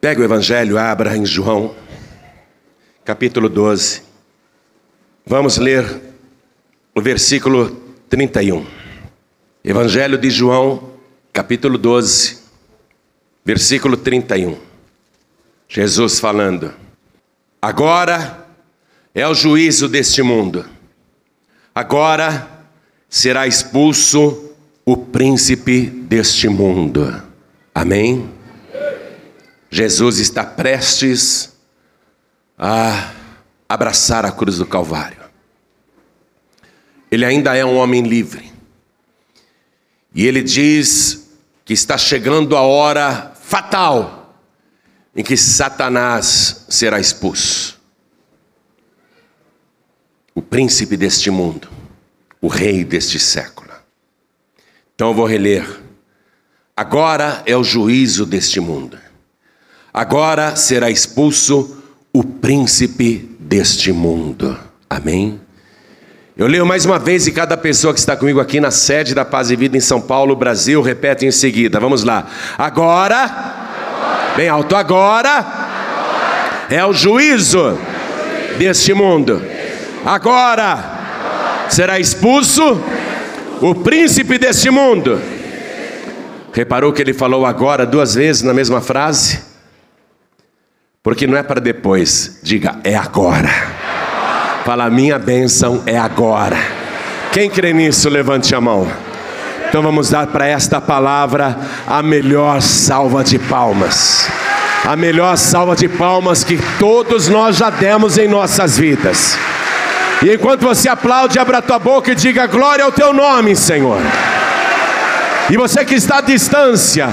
Pega o Evangelho, abra em João, capítulo 12. Vamos ler o versículo 31. Evangelho de João, capítulo 12, versículo 31. Jesus falando: Agora é o juízo deste mundo, agora será expulso o príncipe deste mundo. Amém? Jesus está prestes a abraçar a cruz do Calvário. Ele ainda é um homem livre. E ele diz que está chegando a hora fatal em que Satanás será expulso. O príncipe deste mundo, o rei deste século. Então eu vou reler. Agora é o juízo deste mundo. Agora será expulso o príncipe deste mundo. Amém? Eu leio mais uma vez e cada pessoa que está comigo aqui na sede da Paz e Vida em São Paulo, Brasil, repete em seguida. Vamos lá. Agora, agora bem alto, agora, agora é o é o juízo deste mundo. Agora, agora será expulso o príncipe deste mundo. Reparou que ele falou agora duas vezes na mesma frase? Porque não é para depois, diga, é agora. Fala, minha bênção é agora. Quem crê nisso, levante a mão. Então vamos dar para esta palavra a melhor salva de palmas. A melhor salva de palmas que todos nós já demos em nossas vidas. E enquanto você aplaude, abra tua boca e diga glória ao teu nome, Senhor. E você que está à distância,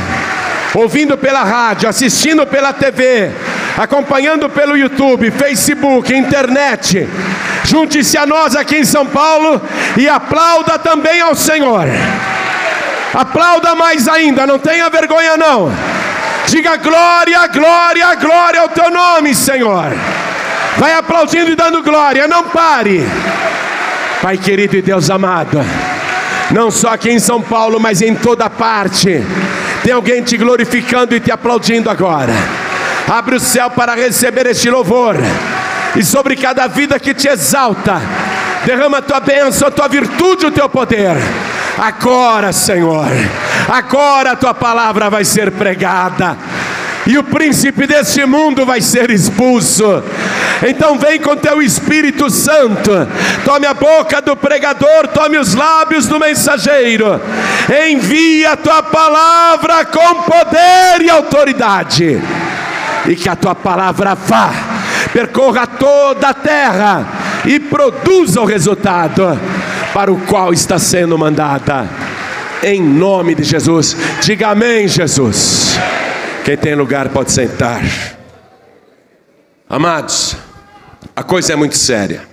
ouvindo pela rádio, assistindo pela TV, acompanhando pelo YouTube, Facebook, internet. Junte-se a nós aqui em São Paulo e aplauda também ao Senhor. Aplauda mais ainda, não tenha vergonha não. Diga glória, glória, glória ao teu nome, Senhor. Vai aplaudindo e dando glória, não pare. Pai querido e Deus amado, não só aqui em São Paulo, mas em toda parte, tem alguém te glorificando e te aplaudindo agora. Abre o céu para receber este louvor. E sobre cada vida que te exalta, derrama a tua bênção, a tua virtude, o teu poder. Agora, Senhor, agora a tua palavra vai ser pregada e o príncipe deste mundo vai ser expulso. Então vem com teu Espírito Santo, tome a boca do pregador, tome os lábios do mensageiro, envia a tua palavra com poder e autoridade e que a tua palavra vá, percorra toda a terra e produza o resultado para o qual está sendo mandada. Em nome de Jesus, diga amém, Jesus. Quem tem lugar pode sentar. Amados, a coisa é muito séria.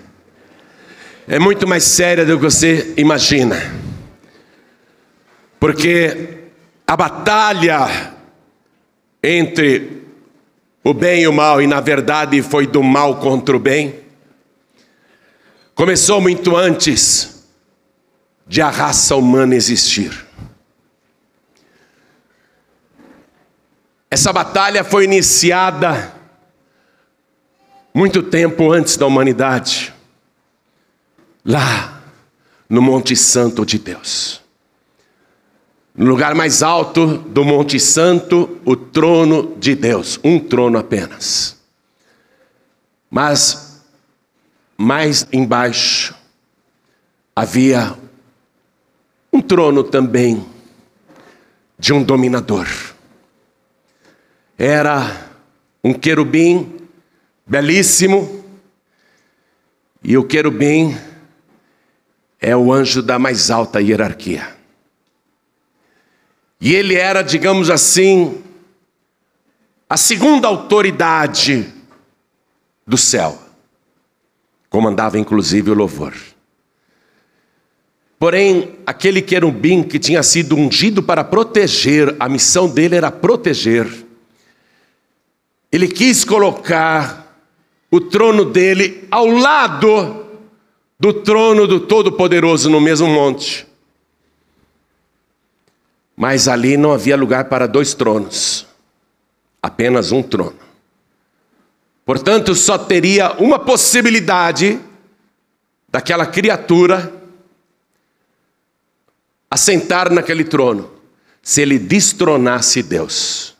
É muito mais séria do que você imagina. Porque a batalha entre o bem e o mal, e na verdade foi do mal contra o bem, começou muito antes de a raça humana existir. Essa batalha foi iniciada muito tempo antes da humanidade, lá no Monte Santo de Deus. No lugar mais alto do Monte Santo, o trono de Deus, um trono apenas. Mas mais embaixo havia um trono também de um dominador. Era um querubim belíssimo, e o querubim é o anjo da mais alta hierarquia. E ele era, digamos assim, a segunda autoridade do céu. Comandava inclusive o louvor. Porém, aquele querubim que tinha sido ungido para proteger, a missão dele era proteger. Ele quis colocar o trono dele ao lado do trono do Todo-Poderoso no mesmo monte. Mas ali não havia lugar para dois tronos. apenas um trono. Portanto, só teria uma possibilidade daquela criatura assentar naquele trono, se ele destronasse Deus.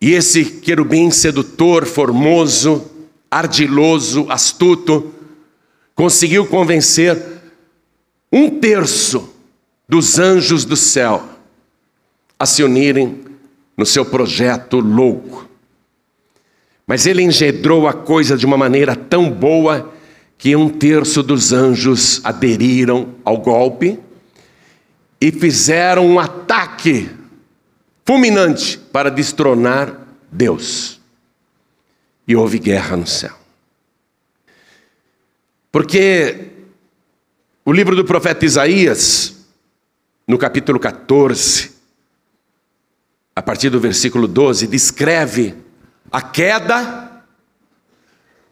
E esse querubim sedutor, formoso, ardiloso, astuto, conseguiu convencer um terço dos anjos do céu a se unirem no seu projeto louco. Mas ele engendrou a coisa de uma maneira tão boa que um terço dos anjos aderiram ao golpe e fizeram um ataque fulminante para destronar Deus. E houve guerra no céu. Porque o livro do profeta Isaías, no capítulo 14, a partir do versículo 12, descreve a queda,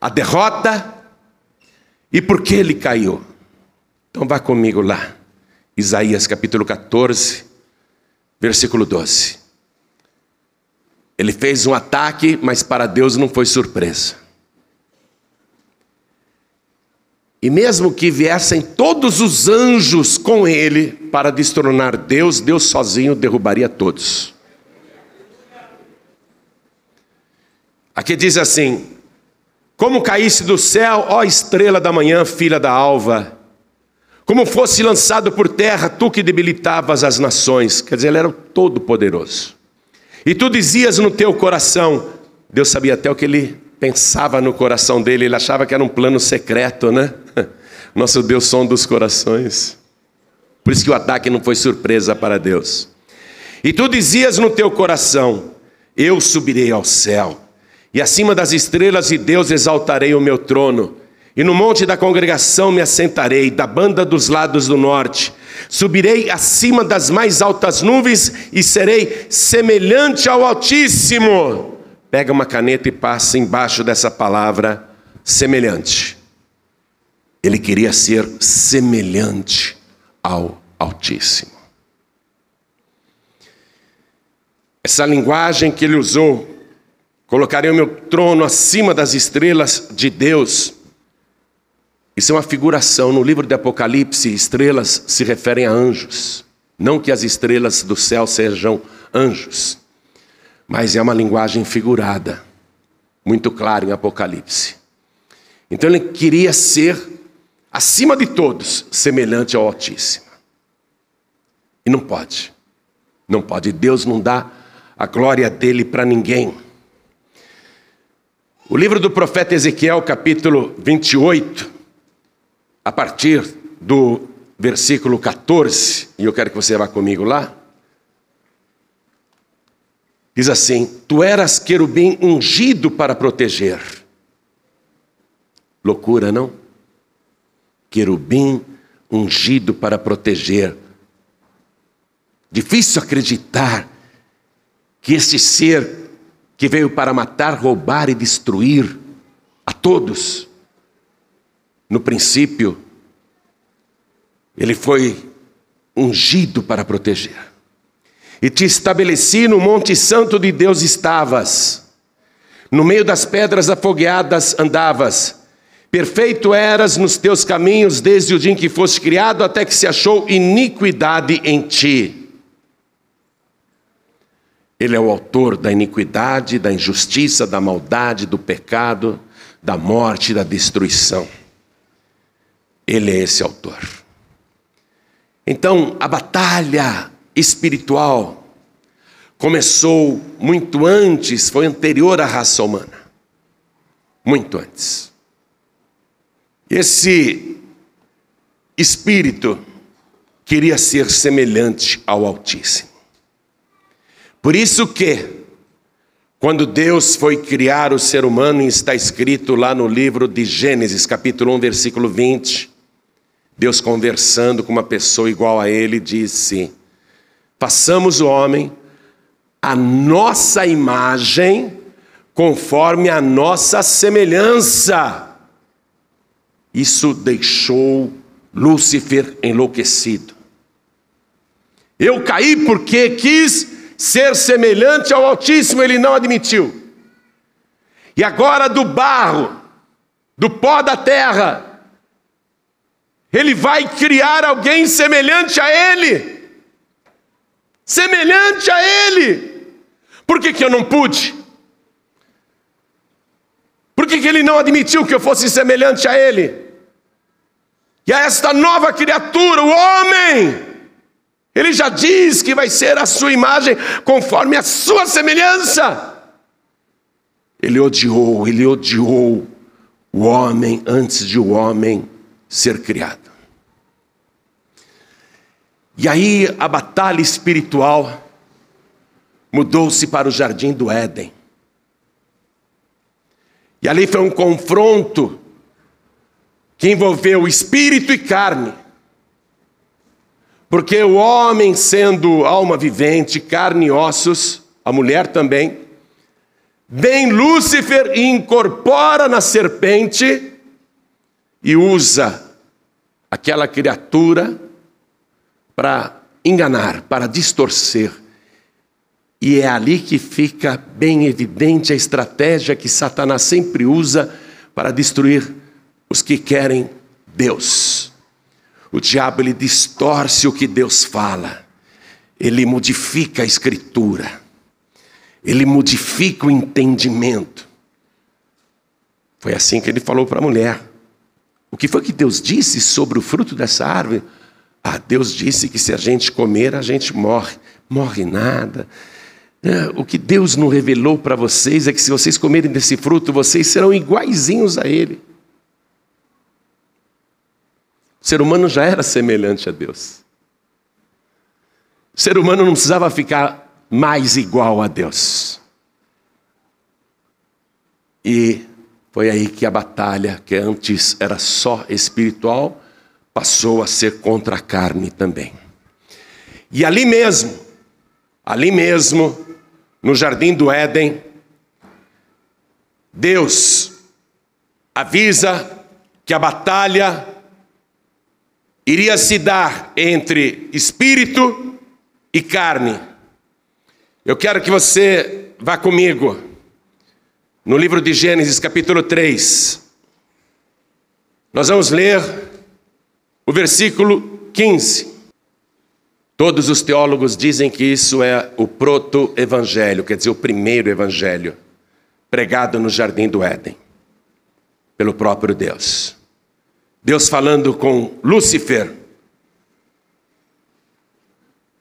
a derrota e por que ele caiu. Então vá comigo lá, Isaías capítulo 14, versículo 12. Ele fez um ataque, mas para Deus não foi surpresa. E mesmo que viessem todos os anjos com ele para destronar Deus, Deus sozinho derrubaria todos. Aqui diz assim: Como caísse do céu, ó estrela da manhã, filha da alva, como fosse lançado por terra, tu que debilitavas as nações. Quer dizer, ele era o todo-poderoso. E tu dizias no teu coração, Deus sabia até o que ele pensava no coração dele, ele achava que era um plano secreto, né? Nosso Deus som dos corações. Por isso que o ataque não foi surpresa para Deus. E tu dizias no teu coração: Eu subirei ao céu e acima das estrelas de Deus exaltarei o meu trono. E no monte da congregação me assentarei, da banda dos lados do norte. Subirei acima das mais altas nuvens e serei semelhante ao Altíssimo. Pega uma caneta e passa embaixo dessa palavra semelhante. Ele queria ser semelhante ao Altíssimo. Essa linguagem que ele usou Colocarei o meu trono acima das estrelas de Deus. Isso é uma figuração. No livro de Apocalipse, estrelas se referem a anjos. Não que as estrelas do céu sejam anjos, mas é uma linguagem figurada, muito clara em Apocalipse. Então ele queria ser, acima de todos, semelhante ao Altíssimo. E não pode. Não pode. Deus não dá a glória dele para ninguém. O livro do profeta Ezequiel, capítulo 28, a partir do versículo 14, e eu quero que você vá comigo lá. Diz assim: Tu eras querubim ungido para proteger. Loucura, não? Querubim ungido para proteger. Difícil acreditar que este ser que veio para matar, roubar e destruir a todos. No princípio, ele foi ungido para proteger. E te estabeleci no Monte Santo de Deus estavas, no meio das pedras afogueadas andavas. Perfeito eras nos teus caminhos desde o dia em que foste criado até que se achou iniquidade em ti. Ele é o autor da iniquidade, da injustiça, da maldade, do pecado, da morte, da destruição. Ele é esse autor. Então, a batalha espiritual começou muito antes, foi anterior à raça humana. Muito antes. Esse espírito queria ser semelhante ao Altíssimo. Por isso que, quando Deus foi criar o ser humano, e está escrito lá no livro de Gênesis, capítulo 1, versículo 20, Deus conversando com uma pessoa igual a ele, disse: Façamos o homem a nossa imagem, conforme a nossa semelhança. Isso deixou Lúcifer enlouquecido. Eu caí porque quis ser semelhante ao Altíssimo, ele não admitiu. E agora do barro, do pó da terra, ele vai criar alguém semelhante a ele. Semelhante a ele. Por que, que eu não pude? Por que, que ele não admitiu que eu fosse semelhante a ele? E a esta nova criatura, o homem, ele já diz que vai ser a sua imagem conforme a sua semelhança. Ele odiou, ele odiou o homem antes de o homem ser criado. E aí a batalha espiritual mudou-se para o jardim do Éden. E ali foi um confronto que envolveu espírito e carne. Porque o homem, sendo alma vivente, carne e ossos, a mulher também, vem Lúcifer e incorpora na serpente e usa aquela criatura para enganar, para distorcer. E é ali que fica bem evidente a estratégia que Satanás sempre usa para destruir os que querem Deus. O diabo ele distorce o que Deus fala. Ele modifica a escritura ele modifica o entendimento. Foi assim que ele falou para a mulher. O que foi que Deus disse sobre o fruto dessa árvore? Ah, Deus disse que se a gente comer, a gente morre. Morre nada. É, o que Deus não revelou para vocês é que se vocês comerem desse fruto, vocês serão iguaizinhos a Ele. O ser humano já era semelhante a Deus. O ser humano não precisava ficar mais igual a Deus. E foi aí que a batalha, que antes era só espiritual, passou a ser contra a carne também. E ali mesmo, ali mesmo, no jardim do Éden, Deus avisa que a batalha iria se dar entre espírito e carne. Eu quero que você vá comigo no livro de Gênesis, capítulo 3. Nós vamos ler o versículo 15. Todos os teólogos dizem que isso é o proto-evangelho, quer dizer, o primeiro evangelho, pregado no jardim do Éden, pelo próprio Deus. Deus falando com Lúcifer.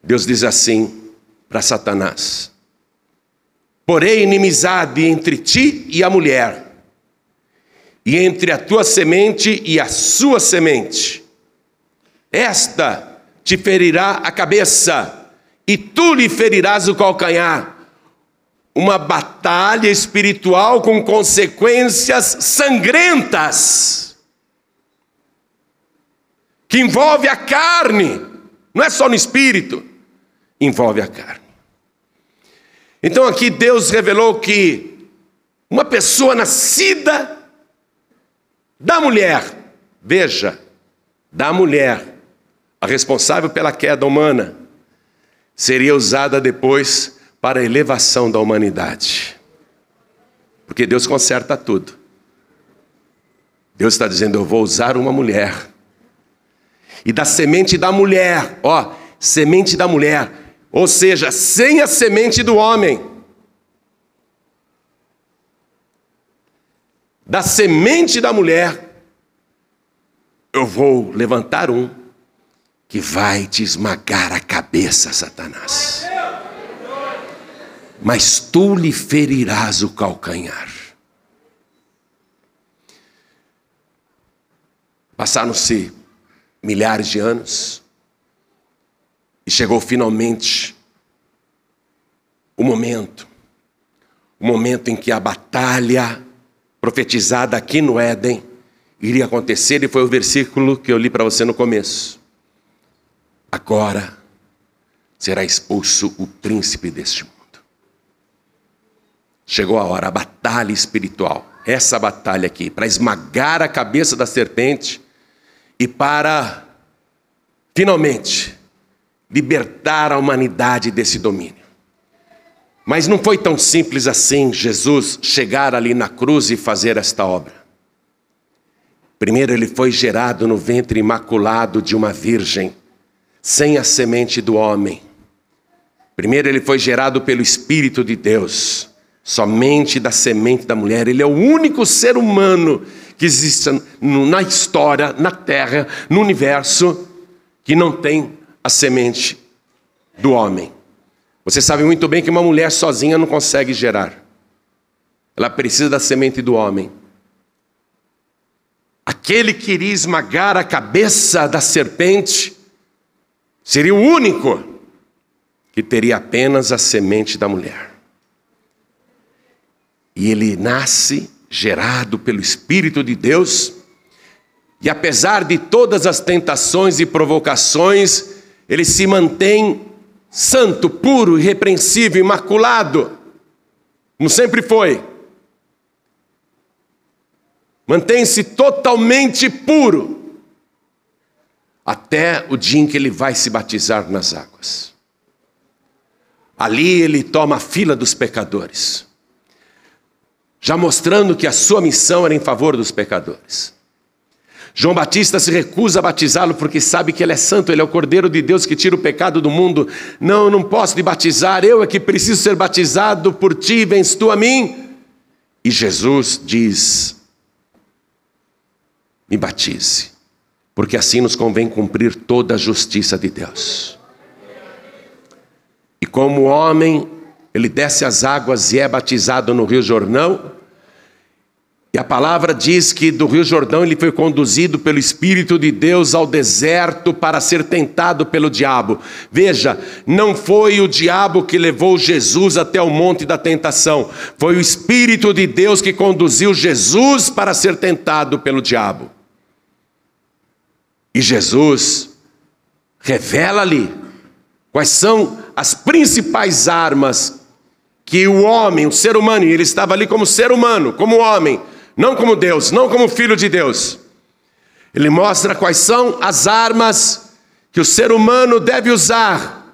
Deus diz assim: para Satanás. Porém, inimizade entre ti e a mulher, e entre a tua semente e a sua semente. Esta te ferirá a cabeça, e tu lhe ferirás o calcanhar. Uma batalha espiritual com consequências sangrentas, que envolve a carne, não é só no espírito envolve a carne. Então aqui Deus revelou que uma pessoa nascida da mulher, veja, da mulher, a responsável pela queda humana, seria usada depois para a elevação da humanidade. Porque Deus conserta tudo. Deus está dizendo: Eu vou usar uma mulher. E da semente da mulher, ó, semente da mulher, ou seja, sem a semente do homem. Da semente da mulher, eu vou levantar um que vai te esmagar a cabeça, Satanás. Mas tu lhe ferirás o calcanhar. Passaram-se milhares de anos, e chegou finalmente o momento, o momento em que a batalha profetizada aqui no Éden iria acontecer, e foi o versículo que eu li para você no começo. Agora será expulso o príncipe deste mundo. Chegou a hora, a batalha espiritual, essa batalha aqui, para esmagar a cabeça da serpente e para, finalmente, libertar a humanidade desse domínio. Mas não foi tão simples assim Jesus chegar ali na cruz e fazer esta obra. Primeiro, ele foi gerado no ventre imaculado de uma virgem, sem a semente do homem. Primeiro, ele foi gerado pelo Espírito de Deus, somente da semente da mulher. Ele é o único ser humano que existe na história, na terra, no universo, que não tem a semente do homem. Você sabe muito bem que uma mulher sozinha não consegue gerar. Ela precisa da semente do homem. Aquele que iria esmagar a cabeça da serpente seria o único que teria apenas a semente da mulher. E ele nasce gerado pelo Espírito de Deus, e apesar de todas as tentações e provocações, ele se mantém santo, puro, irrepreensível, imaculado, como sempre foi. Mantém-se totalmente puro, até o dia em que ele vai se batizar nas águas. Ali ele toma a fila dos pecadores, já mostrando que a sua missão era em favor dos pecadores. João Batista se recusa a batizá-lo porque sabe que ele é santo, ele é o Cordeiro de Deus que tira o pecado do mundo. Não, não posso te batizar, eu é que preciso ser batizado por ti, vens tu a mim. E Jesus diz: Me batize, porque assim nos convém cumprir toda a justiça de Deus. E como homem, ele desce as águas e é batizado no Rio Jordão. E a palavra diz que do Rio Jordão ele foi conduzido pelo Espírito de Deus ao deserto para ser tentado pelo diabo. Veja, não foi o diabo que levou Jesus até o monte da tentação, foi o Espírito de Deus que conduziu Jesus para ser tentado pelo diabo. E Jesus revela ali quais são as principais armas que o homem, o ser humano, ele estava ali como ser humano, como homem, não como Deus, não como filho de Deus. Ele mostra quais são as armas que o ser humano deve usar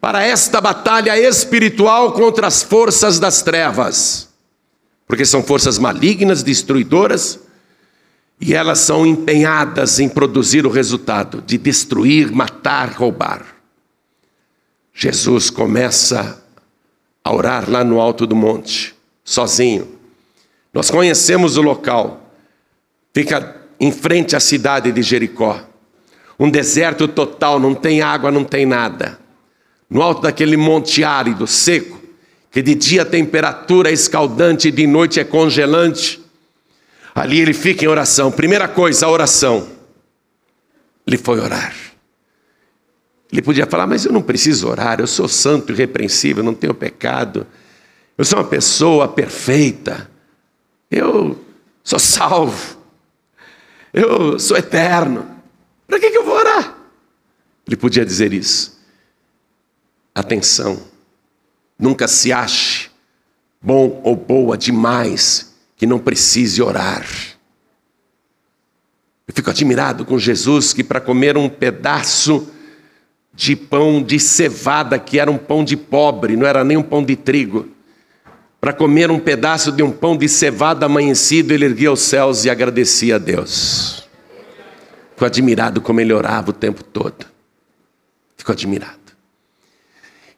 para esta batalha espiritual contra as forças das trevas, porque são forças malignas, destruidoras, e elas são empenhadas em produzir o resultado de destruir, matar, roubar. Jesus começa a orar lá no alto do monte, sozinho. Nós conhecemos o local. Fica em frente à cidade de Jericó. Um deserto total, não tem água, não tem nada. No alto daquele monte árido, seco, que de dia a temperatura é escaldante e de noite é congelante. Ali ele fica em oração. Primeira coisa, a oração. Ele foi orar. Ele podia falar, mas eu não preciso orar, eu sou santo e irrepreensível, não tenho pecado. Eu sou uma pessoa perfeita. Eu sou salvo. Eu sou eterno. Para que, que eu vou orar? Ele podia dizer isso. Atenção. Nunca se ache bom ou boa demais que não precise orar. Eu fico admirado com Jesus que para comer um pedaço de pão de cevada, que era um pão de pobre, não era nem um pão de trigo, para comer um pedaço de um pão de cevada amanhecido, ele erguia os céus e agradecia a Deus. Fico admirado como ele orava o tempo todo. Fico admirado.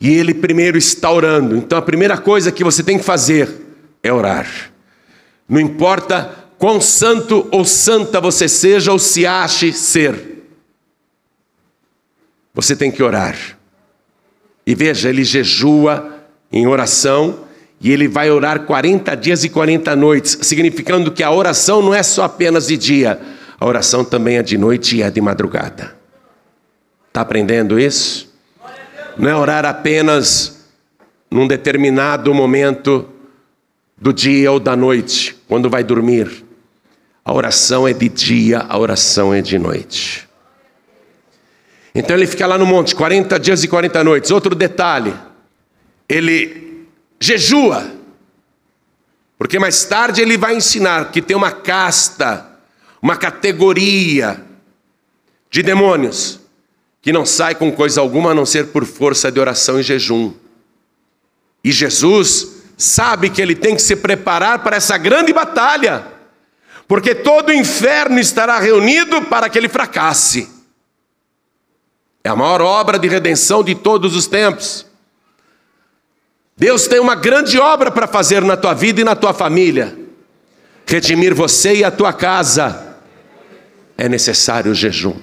E ele primeiro está orando. Então a primeira coisa que você tem que fazer é orar. Não importa quão santo ou santa você seja ou se ache ser. Você tem que orar. E veja, ele jejua em oração e ele vai orar 40 dias e 40 noites, significando que a oração não é só apenas de dia, a oração também é de noite e é de madrugada. Está aprendendo isso? Não é orar apenas num determinado momento do dia ou da noite, quando vai dormir. A oração é de dia, a oração é de noite. Então ele fica lá no monte, 40 dias e 40 noites. Outro detalhe, ele jejua. Porque mais tarde ele vai ensinar que tem uma casta, uma categoria de demônios que não sai com coisa alguma a não ser por força de oração e jejum. E Jesus sabe que ele tem que se preparar para essa grande batalha, porque todo o inferno estará reunido para que ele fracasse. É a maior obra de redenção de todos os tempos. Deus tem uma grande obra para fazer na tua vida e na tua família. Redimir você e a tua casa. É necessário o jejum.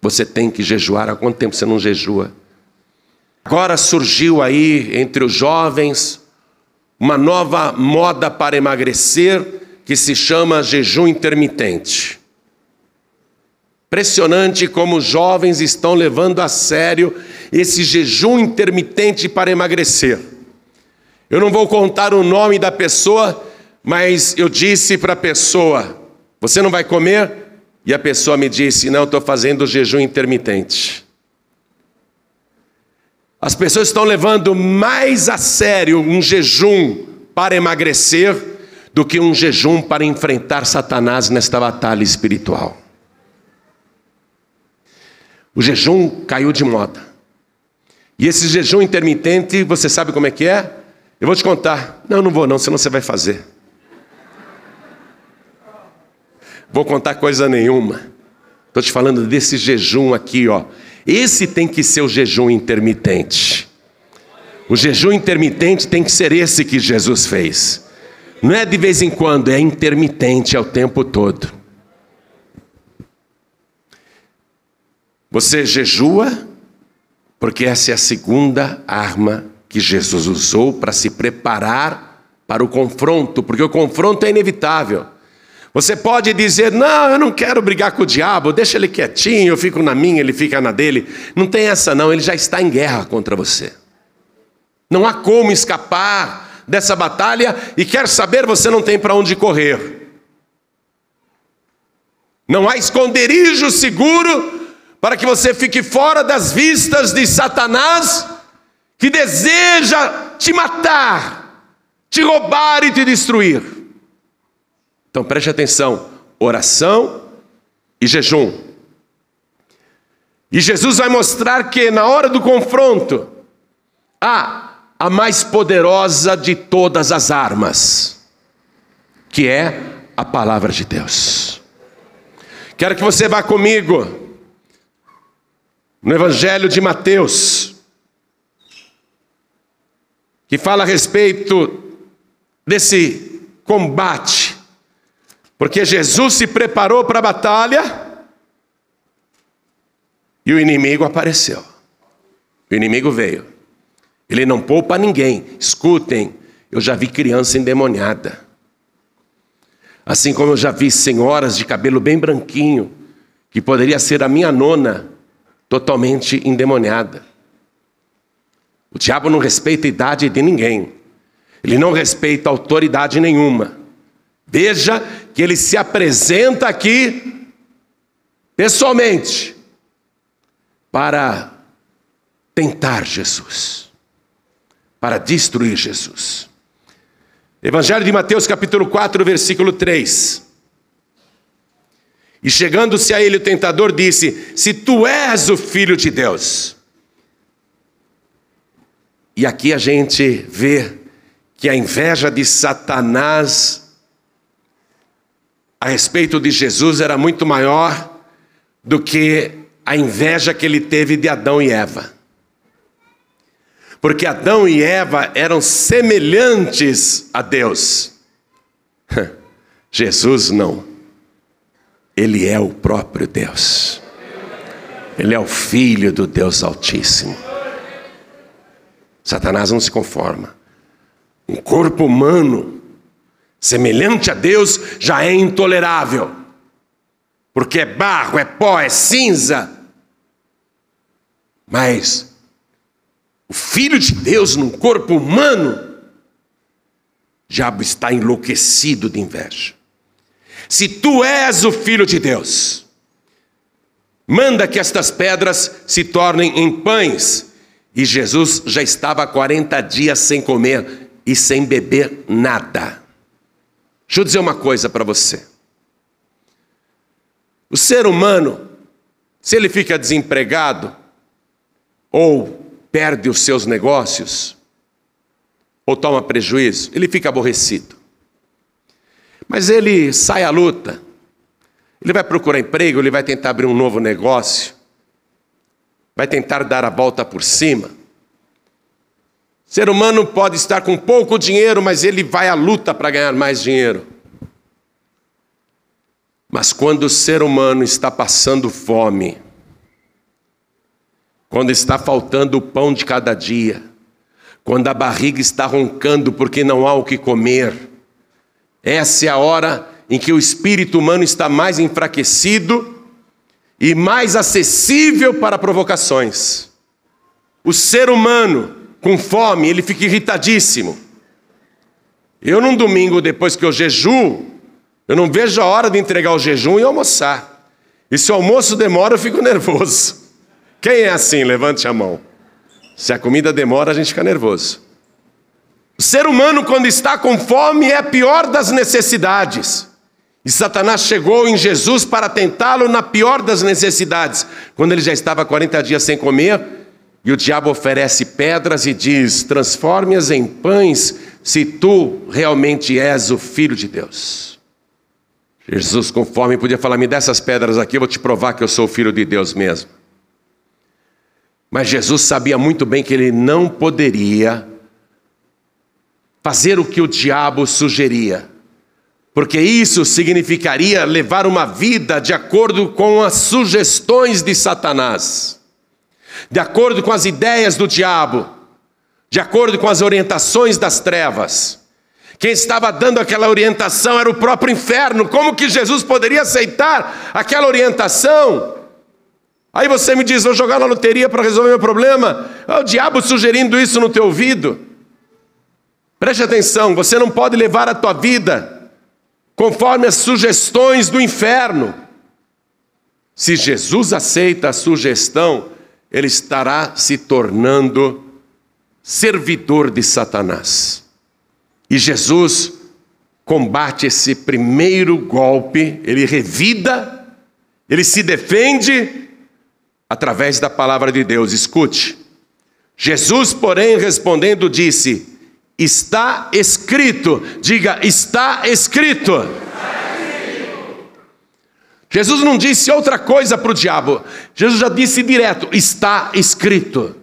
Você tem que jejuar. Há quanto tempo você não jejua? Agora surgiu aí entre os jovens uma nova moda para emagrecer que se chama jejum intermitente. Impressionante como os jovens estão levando a sério esse jejum intermitente para emagrecer. Eu não vou contar o nome da pessoa, mas eu disse para a pessoa: Você não vai comer? E a pessoa me disse: Não, estou fazendo jejum intermitente. As pessoas estão levando mais a sério um jejum para emagrecer do que um jejum para enfrentar Satanás nesta batalha espiritual. O jejum caiu de moda. E esse jejum intermitente, você sabe como é que é? Eu vou te contar. Não, não vou não, senão você vai fazer. Vou contar coisa nenhuma. Estou te falando desse jejum aqui, ó. Esse tem que ser o jejum intermitente. O jejum intermitente tem que ser esse que Jesus fez. Não é de vez em quando, é intermitente, é o tempo todo. Você jejua, porque essa é a segunda arma que Jesus usou para se preparar para o confronto, porque o confronto é inevitável. Você pode dizer: Não, eu não quero brigar com o diabo, deixa ele quietinho, eu fico na minha, ele fica na dele. Não tem essa, não, ele já está em guerra contra você. Não há como escapar dessa batalha e quer saber, você não tem para onde correr. Não há esconderijo seguro para que você fique fora das vistas de Satanás, que deseja te matar, te roubar e te destruir. Então preste atenção: oração e jejum. E Jesus vai mostrar que na hora do confronto, há a mais poderosa de todas as armas, que é a palavra de Deus. Quero que você vá comigo no Evangelho de Mateus, que fala a respeito desse combate, porque Jesus se preparou para a batalha e o inimigo apareceu. O inimigo veio. Ele não poupa ninguém. Escutem, eu já vi criança endemoniada. Assim como eu já vi senhoras de cabelo bem branquinho, que poderia ser a minha nona, totalmente endemoniada. O diabo não respeita a idade de ninguém, ele não respeita autoridade nenhuma. Veja que ele se apresenta aqui pessoalmente para tentar Jesus, para destruir Jesus. Evangelho de Mateus, capítulo 4, versículo 3. E chegando-se a ele, o tentador disse: Se tu és o filho de Deus. E aqui a gente vê que a inveja de Satanás a respeito de Jesus era muito maior do que a inveja que ele teve de Adão e Eva. Porque Adão e Eva eram semelhantes a Deus. Jesus não. Ele é o próprio Deus. Ele é o Filho do Deus Altíssimo. Satanás não se conforma. Um corpo humano semelhante a Deus já é intolerável, porque é barro, é pó, é cinza. Mas o Filho de Deus num corpo humano, o diabo está enlouquecido de inveja. Se tu és o filho de Deus, manda que estas pedras se tornem em pães. E Jesus já estava 40 dias sem comer e sem beber nada. Deixa eu dizer uma coisa para você. O ser humano, se ele fica desempregado ou perde os seus negócios, ou toma prejuízo, ele fica aborrecido. Mas ele sai à luta, ele vai procurar emprego, ele vai tentar abrir um novo negócio, vai tentar dar a volta por cima. Ser humano pode estar com pouco dinheiro, mas ele vai à luta para ganhar mais dinheiro. Mas quando o ser humano está passando fome, quando está faltando o pão de cada dia, quando a barriga está roncando porque não há o que comer, essa é a hora em que o espírito humano está mais enfraquecido e mais acessível para provocações. O ser humano com fome, ele fica irritadíssimo. Eu, num domingo, depois que eu jejuo, eu não vejo a hora de entregar o jejum e almoçar. E se o almoço demora, eu fico nervoso. Quem é assim? Levante a mão. Se a comida demora, a gente fica nervoso. O ser humano, quando está com fome, é a pior das necessidades. E Satanás chegou em Jesus para tentá-lo na pior das necessidades, quando ele já estava 40 dias sem comer, e o diabo oferece pedras e diz: Transforme-as em pães, se tu realmente és o filho de Deus. Jesus, com fome, podia falar: Me dê essas pedras aqui, eu vou te provar que eu sou o filho de Deus mesmo. Mas Jesus sabia muito bem que ele não poderia fazer o que o diabo sugeria porque isso significaria levar uma vida de acordo com as sugestões de Satanás, de acordo com as ideias do diabo, de acordo com as orientações das trevas. Quem estava dando aquela orientação era o próprio inferno. Como que Jesus poderia aceitar aquela orientação? Aí você me diz: vou jogar na loteria para resolver meu problema. É o diabo sugerindo isso no teu ouvido. Preste atenção, você não pode levar a tua vida conforme as sugestões do inferno. Se Jesus aceita a sugestão, ele estará se tornando servidor de Satanás. E Jesus combate esse primeiro golpe, ele revida, ele se defende através da palavra de Deus. Escute. Jesus, porém, respondendo, disse: Está escrito. Diga, está escrito. Jesus não disse outra coisa para o diabo. Jesus já disse direto: está escrito.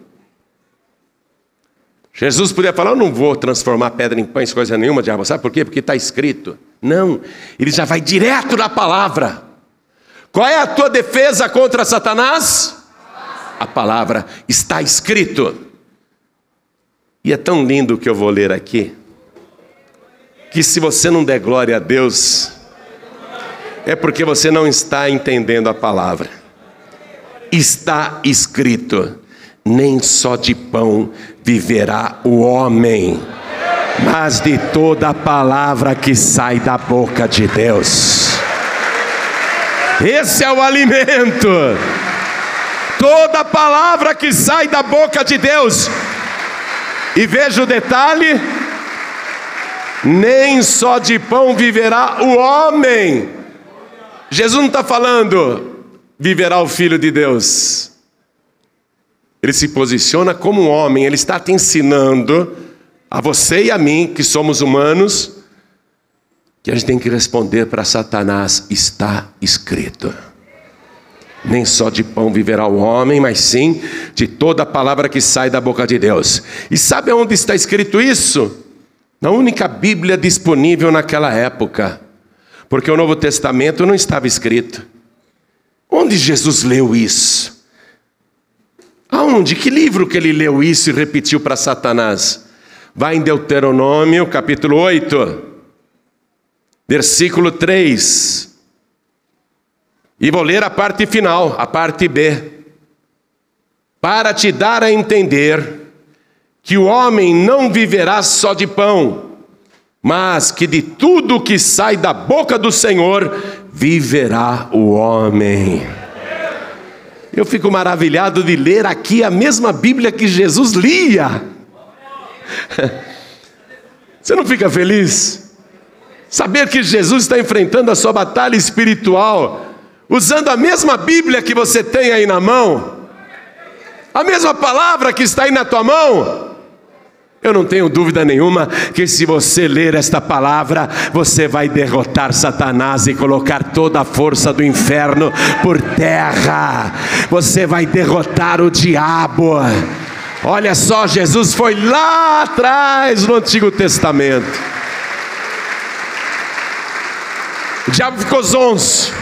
Jesus podia falar: Eu não vou transformar pedra em pães, coisa nenhuma, diabo. Sabe por quê? Porque está escrito. Não, ele já vai direto na palavra. Qual é a tua defesa contra Satanás? A palavra está escrito. E é tão lindo o que eu vou ler aqui, que se você não der glória a Deus, é porque você não está entendendo a palavra. Está escrito: nem só de pão viverá o homem, mas de toda a palavra que sai da boca de Deus. Esse é o alimento. Toda palavra que sai da boca de Deus e veja o detalhe: nem só de pão viverá o homem. Jesus não está falando, viverá o Filho de Deus. Ele se posiciona como um homem, ele está te ensinando, a você e a mim, que somos humanos, que a gente tem que responder para Satanás: está escrito. Nem só de pão viverá o homem, mas sim de toda palavra que sai da boca de Deus. E sabe onde está escrito isso? Na única Bíblia disponível naquela época, porque o Novo Testamento não estava escrito. Onde Jesus leu isso? Aonde? Que livro que ele leu isso e repetiu para Satanás? Vai em Deuteronômio, capítulo 8, versículo 3. E vou ler a parte final, a parte B, para te dar a entender que o homem não viverá só de pão, mas que de tudo que sai da boca do Senhor viverá o homem. Eu fico maravilhado de ler aqui a mesma Bíblia que Jesus lia. Você não fica feliz? Saber que Jesus está enfrentando a sua batalha espiritual usando a mesma Bíblia que você tem aí na mão, a mesma palavra que está aí na tua mão. Eu não tenho dúvida nenhuma que se você ler esta palavra, você vai derrotar Satanás e colocar toda a força do inferno por terra. Você vai derrotar o diabo. Olha só, Jesus foi lá atrás no Antigo Testamento. O diabo ficou zonzo.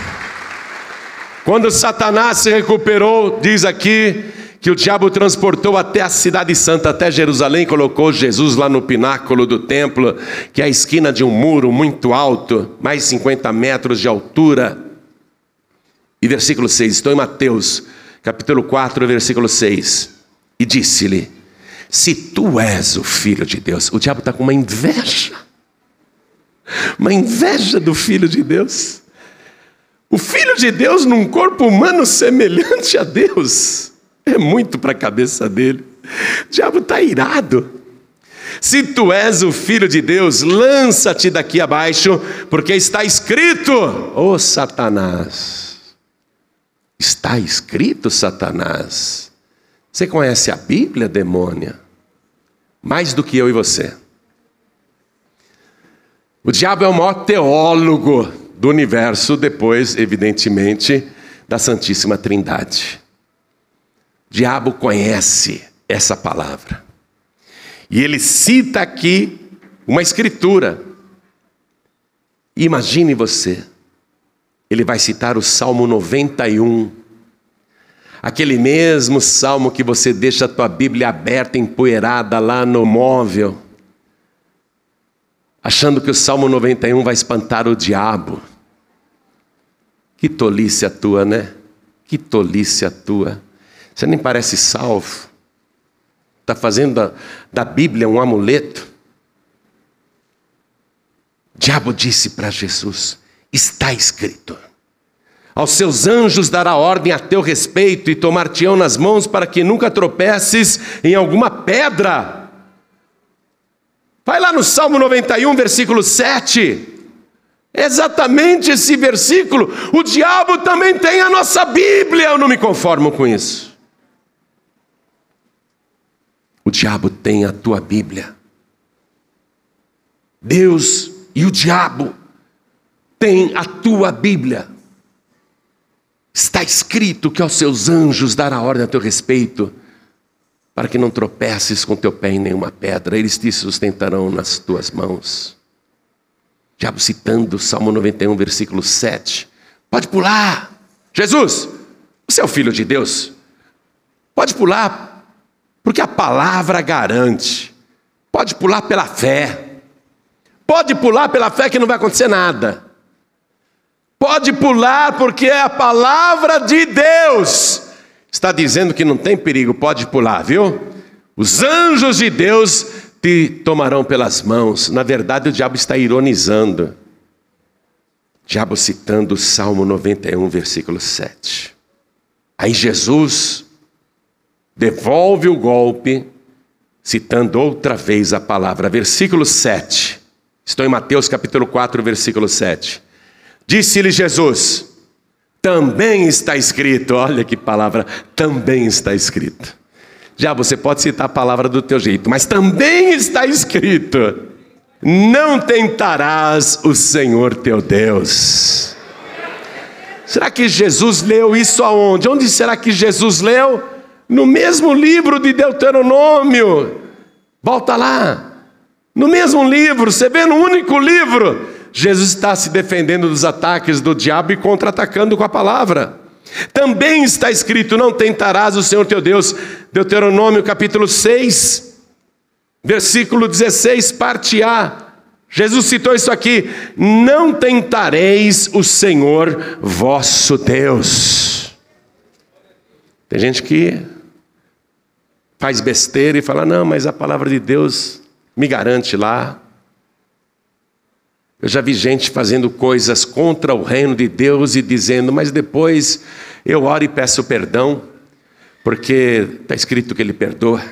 Quando Satanás se recuperou, diz aqui que o diabo transportou até a cidade santa, até Jerusalém, colocou Jesus lá no pináculo do templo, que é a esquina de um muro muito alto, mais 50 metros de altura. E versículo 6, estou em Mateus, capítulo 4, versículo 6. E disse-lhe: Se tu és o filho de Deus, o diabo está com uma inveja, uma inveja do filho de Deus. O filho de Deus num corpo humano semelhante a Deus. É muito para a cabeça dele. O diabo está irado. Se tu és o filho de Deus, lança-te daqui abaixo, porque está escrito: Ô oh, Satanás, está escrito, Satanás. Você conhece a Bíblia, demônia? Mais do que eu e você. O diabo é o maior teólogo do universo, depois, evidentemente, da Santíssima Trindade diabo conhece essa palavra. E ele cita aqui uma escritura. Imagine você, ele vai citar o Salmo 91, aquele mesmo salmo que você deixa a tua Bíblia aberta, empoeirada lá no móvel, achando que o Salmo 91 vai espantar o diabo. Que tolice a tua, né? Que tolice a tua. Você nem parece salvo. Está fazendo da, da Bíblia um amuleto. Diabo disse para Jesus: Está escrito. Aos seus anjos dará ordem a teu respeito e tomar-te-ão nas mãos para que nunca tropeces em alguma pedra. Vai lá no Salmo 91, versículo 7. Exatamente esse versículo. O diabo também tem a nossa Bíblia. Eu não me conformo com isso. O diabo tem a tua Bíblia. Deus e o diabo têm a tua Bíblia. Está escrito que aos seus anjos dará ordem a teu respeito, para que não tropeces com teu pé em nenhuma pedra, eles te sustentarão nas tuas mãos. Diabo citando Salmo 91, versículo 7. Pode pular. Jesus, você é o filho de Deus. Pode pular, porque a palavra garante. Pode pular pela fé. Pode pular pela fé que não vai acontecer nada. Pode pular porque é a palavra de Deus. Está dizendo que não tem perigo, pode pular, viu? Os anjos de Deus te tomarão pelas mãos. Na verdade, o diabo está ironizando. Diabo citando o Salmo 91, versículo 7. Aí Jesus devolve o golpe, citando outra vez a palavra, versículo 7. Estou em Mateus capítulo 4, versículo 7. Disse-lhe Jesus: Também está escrito, olha que palavra, também está escrito. Já você pode citar a palavra do teu jeito, mas também está escrito: Não tentarás o Senhor teu Deus. Será que Jesus leu isso aonde? Onde será que Jesus leu? No mesmo livro de Deuteronômio, volta lá. No mesmo livro, você vê no único livro, Jesus está se defendendo dos ataques do diabo e contra-atacando com a palavra. Também está escrito: Não tentarás o Senhor teu Deus. Deuteronômio capítulo 6, versículo 16, parte A. Jesus citou isso aqui: Não tentareis o Senhor vosso Deus. Tem gente que faz besteira e fala: não, mas a palavra de Deus me garante lá. Eu já vi gente fazendo coisas contra o reino de Deus e dizendo, mas depois eu oro e peço perdão, porque está escrito que ele perdoa.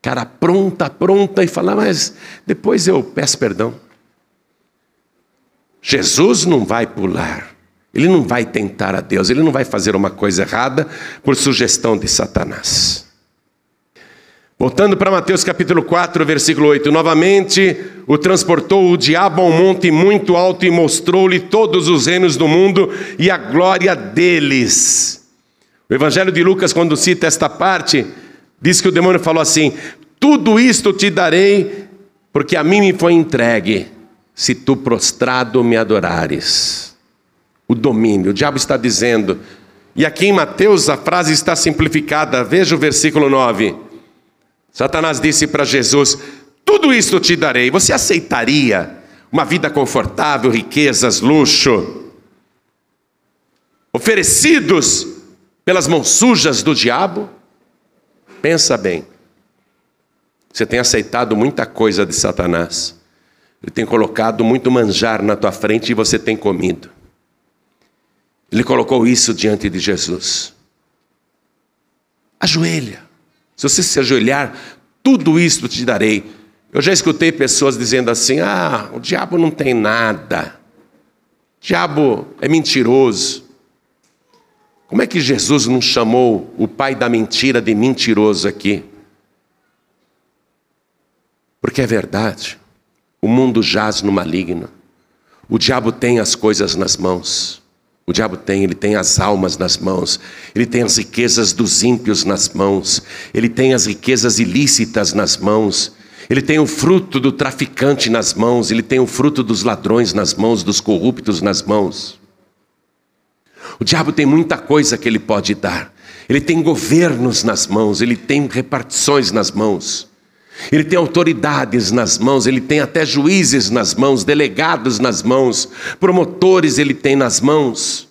Cara, pronta, pronta e fala, mas depois eu peço perdão. Jesus não vai pular, ele não vai tentar a Deus, ele não vai fazer uma coisa errada por sugestão de Satanás. Voltando para Mateus capítulo 4, versículo 8: Novamente o transportou o diabo a um monte muito alto e mostrou-lhe todos os reinos do mundo e a glória deles. O Evangelho de Lucas, quando cita esta parte, diz que o demônio falou assim: Tudo isto te darei, porque a mim me foi entregue, se tu prostrado me adorares. O domínio, o diabo está dizendo, e aqui em Mateus a frase está simplificada, veja o versículo 9. Satanás disse para Jesus: Tudo isto te darei. Você aceitaria uma vida confortável, riquezas, luxo, oferecidos pelas mãos sujas do diabo? Pensa bem. Você tem aceitado muita coisa de Satanás. Ele tem colocado muito manjar na tua frente e você tem comido. Ele colocou isso diante de Jesus. Ajoelha. Se você se ajoelhar, tudo isto te darei. Eu já escutei pessoas dizendo assim: ah, o diabo não tem nada, o diabo é mentiroso. Como é que Jesus não chamou o pai da mentira de mentiroso aqui? Porque é verdade, o mundo jaz no maligno, o diabo tem as coisas nas mãos. O diabo tem, ele tem as almas nas mãos, ele tem as riquezas dos ímpios nas mãos, ele tem as riquezas ilícitas nas mãos, ele tem o fruto do traficante nas mãos, ele tem o fruto dos ladrões nas mãos, dos corruptos nas mãos. O diabo tem muita coisa que ele pode dar, ele tem governos nas mãos, ele tem repartições nas mãos. Ele tem autoridades nas mãos, ele tem até juízes nas mãos, delegados nas mãos, promotores ele tem nas mãos.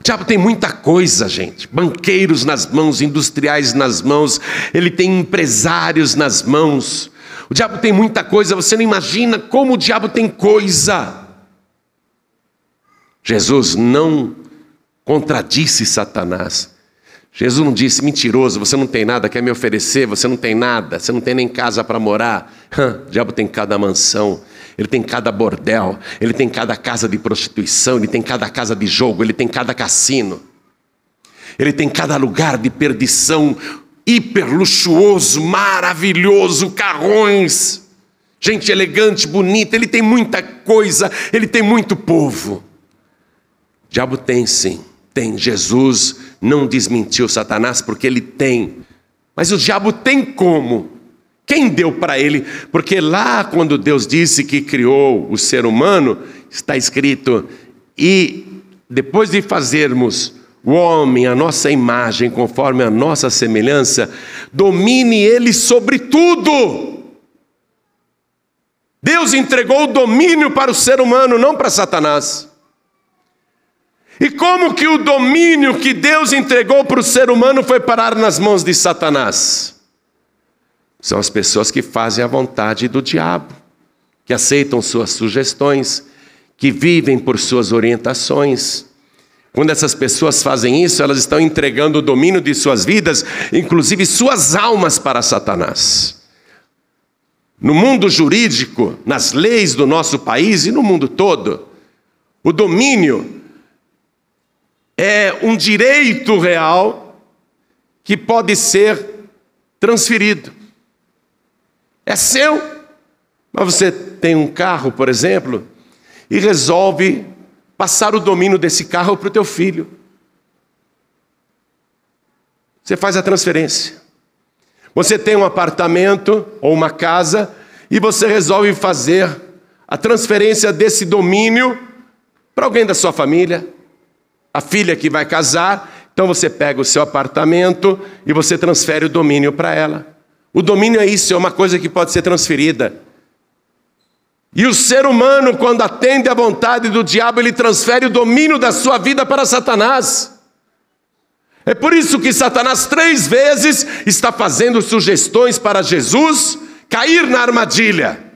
O diabo tem muita coisa, gente. Banqueiros nas mãos, industriais nas mãos, ele tem empresários nas mãos. O diabo tem muita coisa, você não imagina como o diabo tem coisa. Jesus não contradisse Satanás. Jesus não disse, mentiroso, você não tem nada, quer me oferecer, você não tem nada, você não tem nem casa para morar. o diabo tem cada mansão, ele tem cada bordel, ele tem cada casa de prostituição, ele tem cada casa de jogo, ele tem cada cassino, ele tem cada lugar de perdição hiper luxuoso, maravilhoso, carrões, gente elegante, bonita, ele tem muita coisa, ele tem muito povo. O diabo tem sim. Tem. Jesus não desmentiu Satanás porque ele tem. Mas o diabo tem como? Quem deu para ele? Porque lá, quando Deus disse que criou o ser humano, está escrito: e depois de fazermos o homem, a nossa imagem, conforme a nossa semelhança, domine ele sobre tudo. Deus entregou o domínio para o ser humano, não para Satanás. E como que o domínio que Deus entregou para o ser humano foi parar nas mãos de Satanás? São as pessoas que fazem a vontade do diabo, que aceitam suas sugestões, que vivem por suas orientações. Quando essas pessoas fazem isso, elas estão entregando o domínio de suas vidas, inclusive suas almas, para Satanás. No mundo jurídico, nas leis do nosso país e no mundo todo, o domínio é um direito real que pode ser transferido. É seu, mas você tem um carro, por exemplo, e resolve passar o domínio desse carro para o teu filho. Você faz a transferência. Você tem um apartamento ou uma casa e você resolve fazer a transferência desse domínio para alguém da sua família, a filha que vai casar, então você pega o seu apartamento e você transfere o domínio para ela. O domínio é isso, é uma coisa que pode ser transferida. E o ser humano, quando atende à vontade do diabo, ele transfere o domínio da sua vida para Satanás. É por isso que Satanás três vezes está fazendo sugestões para Jesus cair na armadilha.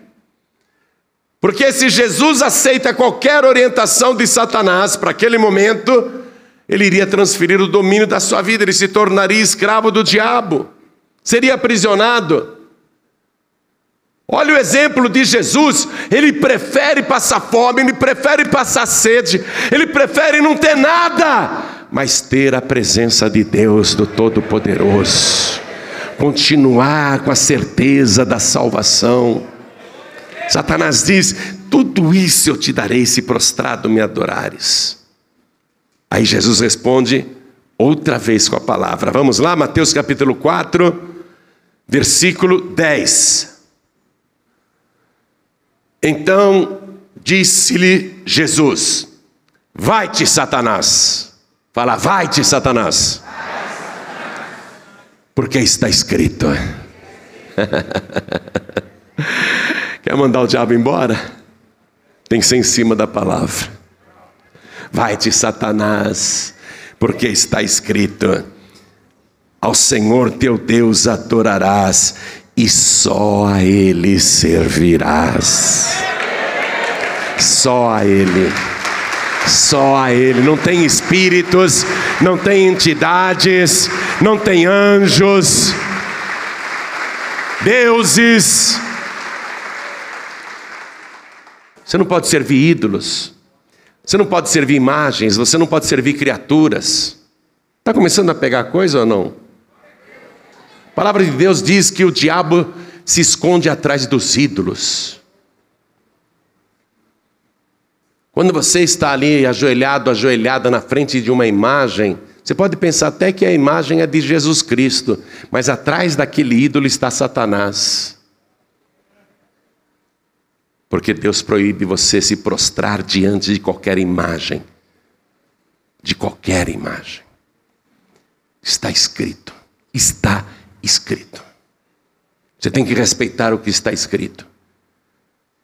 Porque se Jesus aceita qualquer orientação de Satanás para aquele momento, ele iria transferir o domínio da sua vida, ele se tornaria escravo do diabo, seria aprisionado. Olha o exemplo de Jesus, ele prefere passar fome, ele prefere passar sede, ele prefere não ter nada, mas ter a presença de Deus, do Todo-Poderoso. continuar com a certeza da salvação. Satanás diz: Tudo isso eu te darei se prostrado me adorares. Aí Jesus responde outra vez com a palavra. Vamos lá, Mateus capítulo 4, versículo 10. Então disse-lhe Jesus: Vai-te, Satanás. Fala, vai-te, Satanás. Porque está escrito. Quer mandar o diabo embora? Tem que ser em cima da palavra. Vai-te, Satanás, porque está escrito: Ao Senhor teu Deus adorarás e só a Ele servirás. Só a Ele. Só a Ele. Não tem espíritos, não tem entidades, não tem anjos, deuses você não pode servir ídolos. Você não pode servir imagens. Você não pode servir criaturas. Está começando a pegar coisa ou não? A palavra de Deus diz que o diabo se esconde atrás dos ídolos. Quando você está ali ajoelhado, ajoelhada na frente de uma imagem, você pode pensar até que a imagem é de Jesus Cristo, mas atrás daquele ídolo está Satanás. Porque Deus proíbe você se prostrar diante de qualquer imagem. De qualquer imagem. Está escrito. Está escrito. Você tem que respeitar o que está escrito.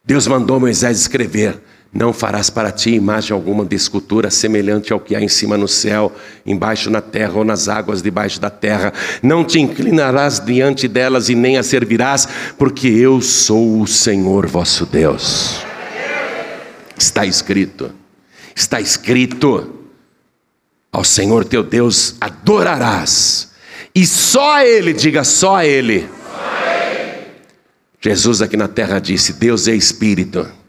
Deus mandou Moisés escrever: não farás para ti imagem alguma de escultura semelhante ao que há em cima no céu, embaixo na terra ou nas águas debaixo da terra. Não te inclinarás diante delas e nem a servirás, porque eu sou o Senhor vosso Deus. Está escrito, está escrito: ao Senhor teu Deus adorarás, e só a Ele, diga só a Ele. Só a Ele. Jesus aqui na terra disse: Deus é Espírito.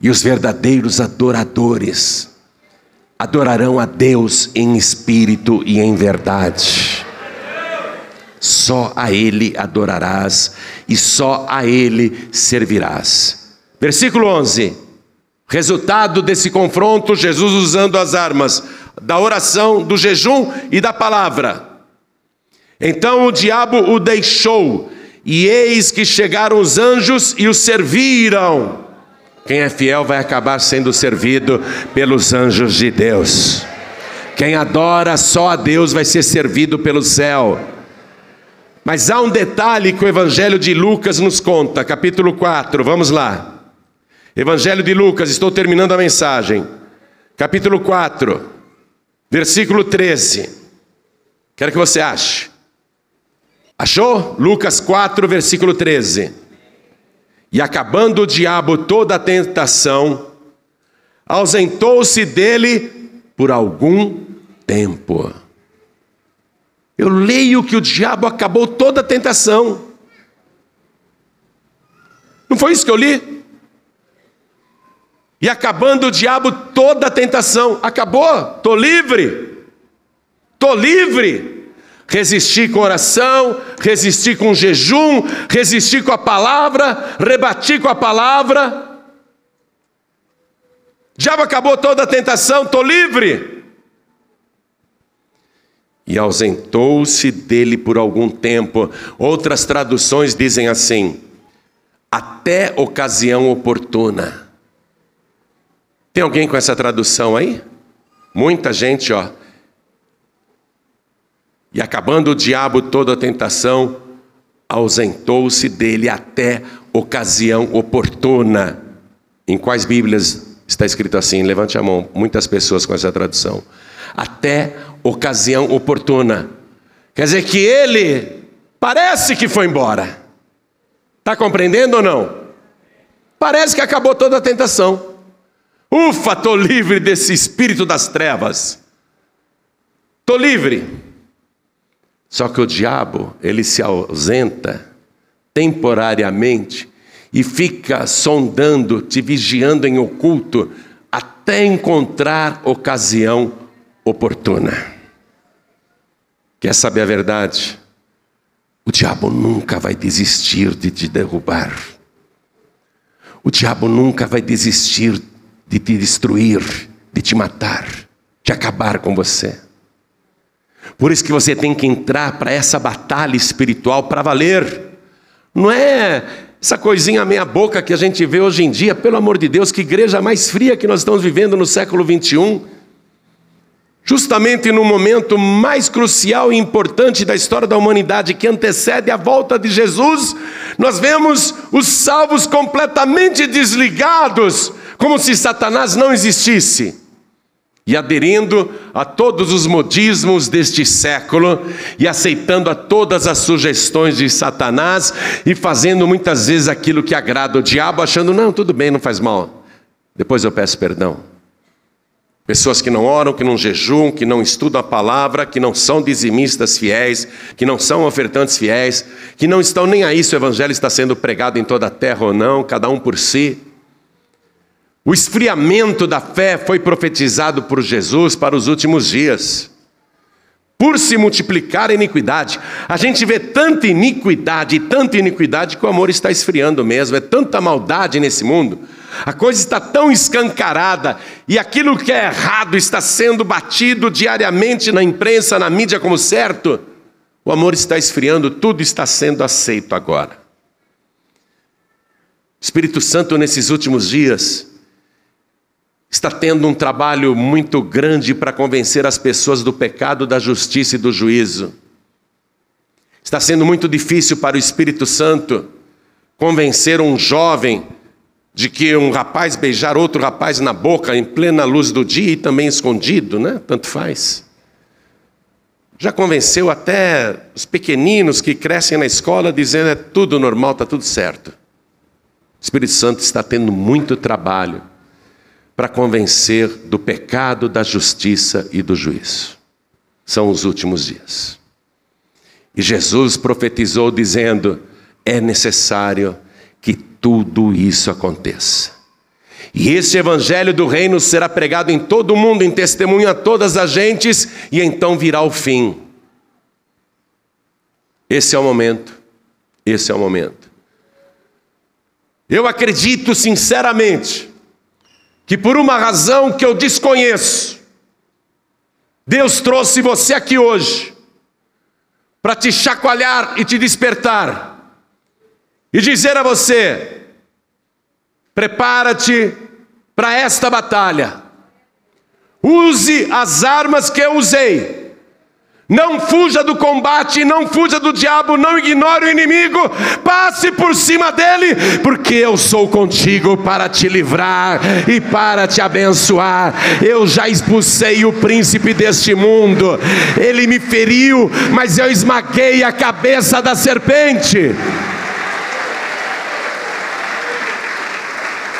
E os verdadeiros adoradores adorarão a Deus em espírito e em verdade. Só a Ele adorarás e só a Ele servirás. Versículo 11. Resultado desse confronto, Jesus usando as armas da oração, do jejum e da palavra. Então o diabo o deixou, e eis que chegaram os anjos e o serviram. Quem é fiel vai acabar sendo servido pelos anjos de Deus. Quem adora só a Deus vai ser servido pelo céu. Mas há um detalhe que o Evangelho de Lucas nos conta, capítulo 4, vamos lá. Evangelho de Lucas, estou terminando a mensagem. Capítulo 4, versículo 13. Quero que você ache. Achou? Lucas 4, versículo 13. E acabando o diabo toda a tentação, ausentou-se dele por algum tempo. Eu leio que o diabo acabou toda a tentação. Não foi isso que eu li? E acabando o diabo toda a tentação, acabou, estou livre, estou livre. Resisti com oração, resisti com jejum, resisti com a palavra, rebati com a palavra. Diabo acabou toda a tentação, estou livre. E ausentou-se dele por algum tempo. Outras traduções dizem assim: até ocasião oportuna. Tem alguém com essa tradução aí? Muita gente, ó e acabando o diabo toda a tentação, ausentou-se dele até ocasião oportuna. Em quais Bíblias está escrito assim? Levante a mão. Muitas pessoas com essa tradução. Até ocasião oportuna. Quer dizer que ele parece que foi embora. Está compreendendo ou não? Parece que acabou toda a tentação. Ufa, estou livre desse espírito das trevas. Estou livre. Só que o diabo, ele se ausenta temporariamente e fica sondando, te vigiando em oculto, até encontrar ocasião oportuna. Quer saber a verdade? O diabo nunca vai desistir de te derrubar. O diabo nunca vai desistir de te destruir, de te matar, de acabar com você. Por isso que você tem que entrar para essa batalha espiritual para valer. Não é essa coisinha meia boca que a gente vê hoje em dia, pelo amor de Deus, que igreja mais fria que nós estamos vivendo no século 21. Justamente no momento mais crucial e importante da história da humanidade, que antecede a volta de Jesus, nós vemos os salvos completamente desligados, como se Satanás não existisse e aderindo a todos os modismos deste século e aceitando a todas as sugestões de Satanás e fazendo muitas vezes aquilo que agrada o diabo, achando, não, tudo bem, não faz mal, depois eu peço perdão. Pessoas que não oram, que não jejuam, que não estudam a palavra, que não são dizimistas fiéis, que não são ofertantes fiéis, que não estão nem aí se o evangelho está sendo pregado em toda a terra ou não, cada um por si. O esfriamento da fé foi profetizado por Jesus para os últimos dias. Por se multiplicar a iniquidade, a gente vê tanta iniquidade, tanta iniquidade que o amor está esfriando mesmo, é tanta maldade nesse mundo. A coisa está tão escancarada e aquilo que é errado está sendo batido diariamente na imprensa, na mídia como certo. O amor está esfriando, tudo está sendo aceito agora. Espírito Santo, nesses últimos dias, está tendo um trabalho muito grande para convencer as pessoas do pecado, da justiça e do juízo. Está sendo muito difícil para o Espírito Santo convencer um jovem de que um rapaz beijar outro rapaz na boca em plena luz do dia e também escondido, né? Tanto faz. Já convenceu até os pequeninos que crescem na escola dizendo é tudo normal, está tudo certo. O Espírito Santo está tendo muito trabalho para convencer do pecado, da justiça e do juízo. São os últimos dias. E Jesus profetizou dizendo: é necessário que tudo isso aconteça. E esse evangelho do reino será pregado em todo o mundo, em testemunho a todas as gentes, e então virá o fim. Esse é o momento. Esse é o momento. Eu acredito sinceramente que por uma razão que eu desconheço, Deus trouxe você aqui hoje para te chacoalhar e te despertar e dizer a você: prepara-te para esta batalha, use as armas que eu usei não fuja do combate, não fuja do diabo, não ignore o inimigo, passe por cima dele, porque eu sou contigo para te livrar e para te abençoar. Eu já expulsei o príncipe deste mundo, ele me feriu, mas eu esmaguei a cabeça da serpente.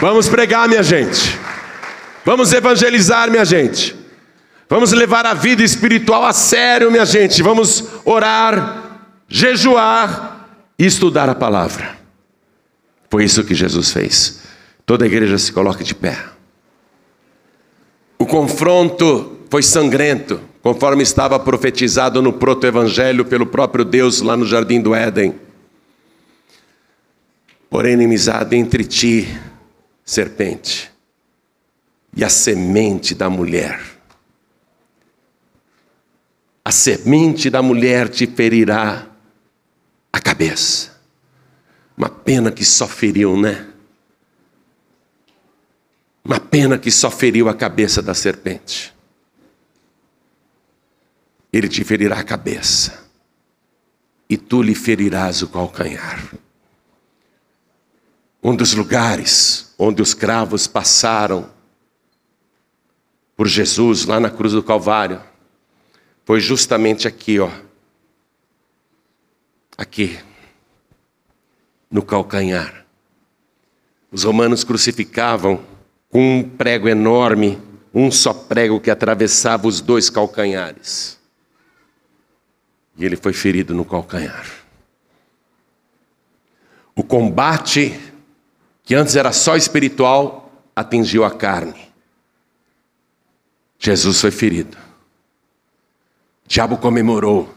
Vamos pregar, minha gente, vamos evangelizar, minha gente. Vamos levar a vida espiritual a sério, minha gente. Vamos orar, jejuar e estudar a palavra. Foi isso que Jesus fez. Toda a igreja se coloca de pé. O confronto foi sangrento, conforme estava profetizado no proto-evangelho pelo próprio Deus lá no jardim do Éden. Porém, inimizade entre ti, serpente, e a semente da mulher a semente da mulher te ferirá a cabeça. Uma pena que só feriu, né? Uma pena que só feriu a cabeça da serpente. Ele te ferirá a cabeça, e tu lhe ferirás o calcanhar. Um dos lugares onde os cravos passaram por Jesus lá na cruz do Calvário foi justamente aqui, ó. Aqui. No calcanhar. Os romanos crucificavam com um prego enorme, um só prego que atravessava os dois calcanhares. E ele foi ferido no calcanhar. O combate, que antes era só espiritual, atingiu a carne. Jesus foi ferido. Diabo comemorou.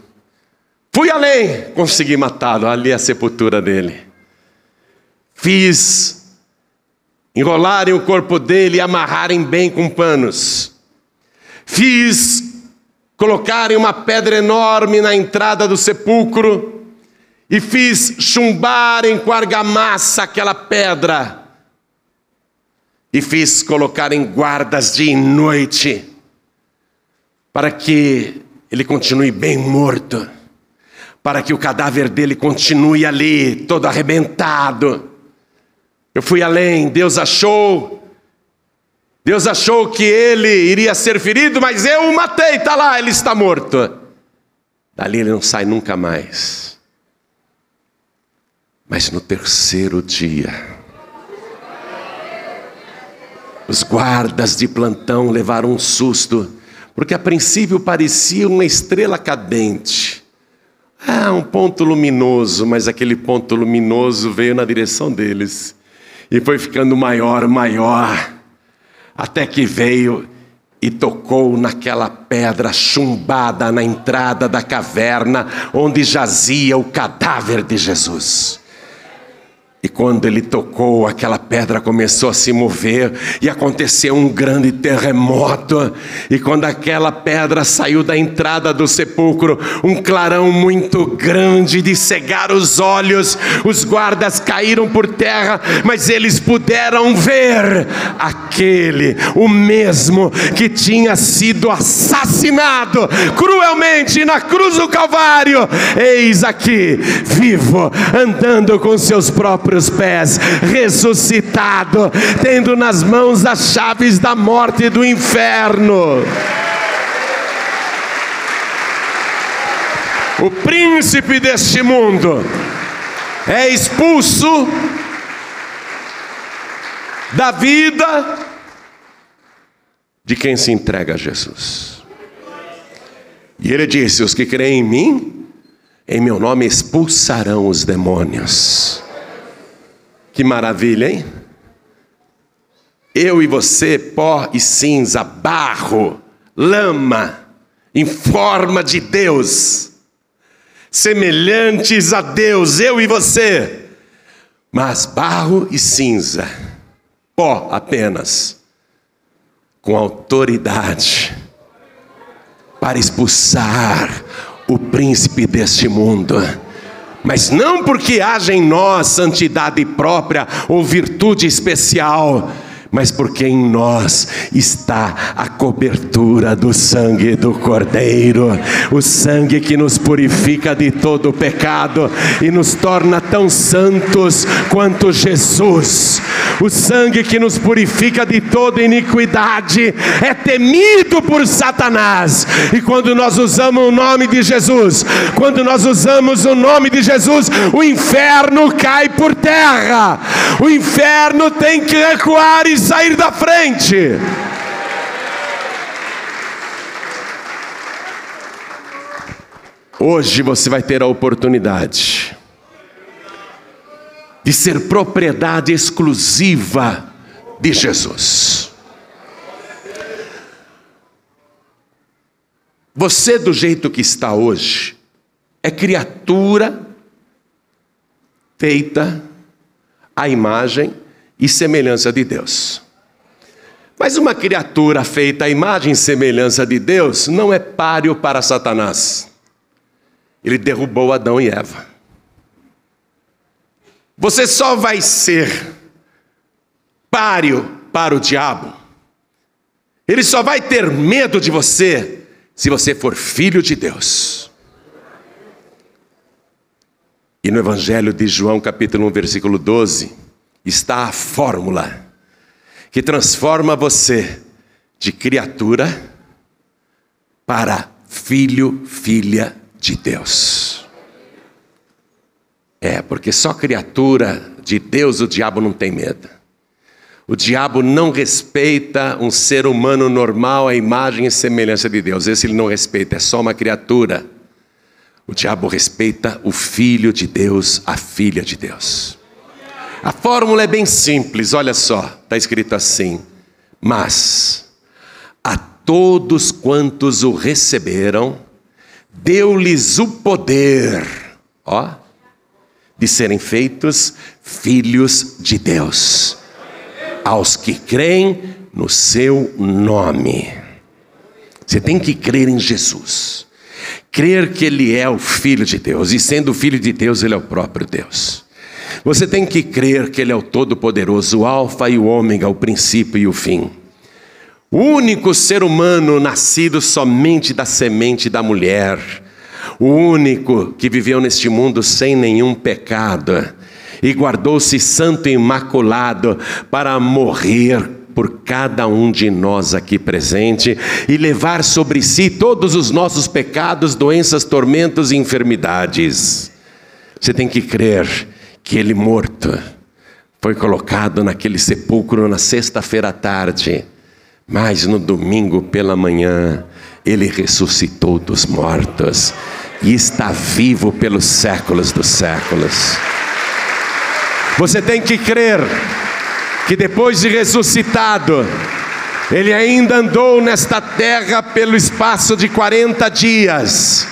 Fui além, consegui matá-lo, ali é a sepultura dele. Fiz enrolarem o corpo dele e amarrarem bem com panos. Fiz colocarem uma pedra enorme na entrada do sepulcro e fiz chumbarem com argamassa aquela pedra. E fiz colocarem guardas dia e noite para que ele continue bem morto para que o cadáver dele continue ali, todo arrebentado. Eu fui além, Deus achou. Deus achou que ele iria ser ferido, mas eu o matei, está lá, ele está morto. Dali ele não sai nunca mais. Mas no terceiro dia, os guardas de plantão levaram um susto, porque a princípio parecia uma estrela cadente. Ah, um ponto luminoso, mas aquele ponto luminoso veio na direção deles e foi ficando maior, maior, até que veio e tocou naquela pedra chumbada na entrada da caverna onde jazia o cadáver de Jesus. E quando ele tocou, aquela pedra começou a se mover e aconteceu um grande terremoto. E quando aquela pedra saiu da entrada do sepulcro, um clarão muito grande de cegar os olhos, os guardas caíram por terra, mas eles puderam ver aquele, o mesmo que tinha sido assassinado cruelmente na cruz do Calvário. Eis aqui, vivo, andando com seus próprios próprios pés, ressuscitado, tendo nas mãos as chaves da morte e do inferno. O príncipe deste mundo é expulso da vida de quem se entrega a Jesus. E ele disse: Os que creem em mim, em meu nome expulsarão os demônios. Que maravilha, hein? Eu e você, pó e cinza, barro, lama, em forma de Deus, semelhantes a Deus, eu e você, mas barro e cinza, pó apenas, com autoridade, para expulsar o príncipe deste mundo mas não porque haja em nós santidade própria ou virtude especial, mas porque em nós está a cobertura do sangue do Cordeiro, o sangue que nos purifica de todo pecado e nos torna tão santos quanto Jesus. O sangue que nos purifica de toda iniquidade é temido por Satanás. E quando nós usamos o nome de Jesus, quando nós usamos o nome de Jesus, o inferno cai por terra. O inferno tem que recuar e sair da frente. Hoje você vai ter a oportunidade de ser propriedade exclusiva de Jesus. Você, do jeito que está hoje, é criatura feita à imagem e semelhança de Deus. Mas uma criatura feita à imagem e semelhança de Deus não é páreo para Satanás. Ele derrubou Adão e Eva. Você só vai ser páreo para o diabo. Ele só vai ter medo de você se você for filho de Deus. E no Evangelho de João, capítulo 1, versículo 12, está a fórmula que transforma você de criatura para filho, filha de Deus. É, porque só criatura de Deus o diabo não tem medo. O diabo não respeita um ser humano normal, a imagem e semelhança de Deus. Esse ele não respeita, é só uma criatura. O diabo respeita o filho de Deus, a filha de Deus. A fórmula é bem simples, olha só, está escrito assim: Mas a todos quantos o receberam, deu-lhes o poder, ó, de serem feitos filhos de Deus, aos que creem no seu nome. Você tem que crer em Jesus, crer que Ele é o Filho de Deus, e sendo Filho de Deus, Ele é o próprio Deus. Você tem que crer que Ele é o Todo-Poderoso, o Alfa e o Ômega, o princípio e o fim. O único ser humano nascido somente da semente da mulher, o único que viveu neste mundo sem nenhum pecado e guardou-se santo e imaculado para morrer por cada um de nós aqui presente e levar sobre si todos os nossos pecados, doenças, tormentos e enfermidades. Você tem que crer que ele morto foi colocado naquele sepulcro na sexta-feira à tarde mas no domingo pela manhã, ele ressuscitou dos mortos e está vivo pelos séculos dos séculos. Você tem que crer que depois de ressuscitado, ele ainda andou nesta terra pelo espaço de 40 dias,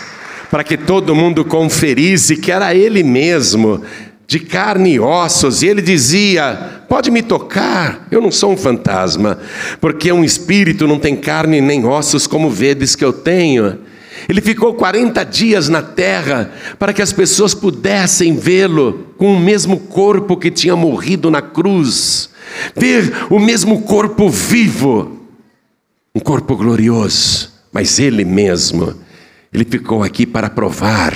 para que todo mundo conferisse que era ele mesmo de carne e ossos, e ele dizia: Pode me tocar, eu não sou um fantasma, porque um espírito não tem carne nem ossos como vedes que eu tenho. Ele ficou 40 dias na terra para que as pessoas pudessem vê-lo com o mesmo corpo que tinha morrido na cruz, ver o mesmo corpo vivo, um corpo glorioso, mas ele mesmo, ele ficou aqui para provar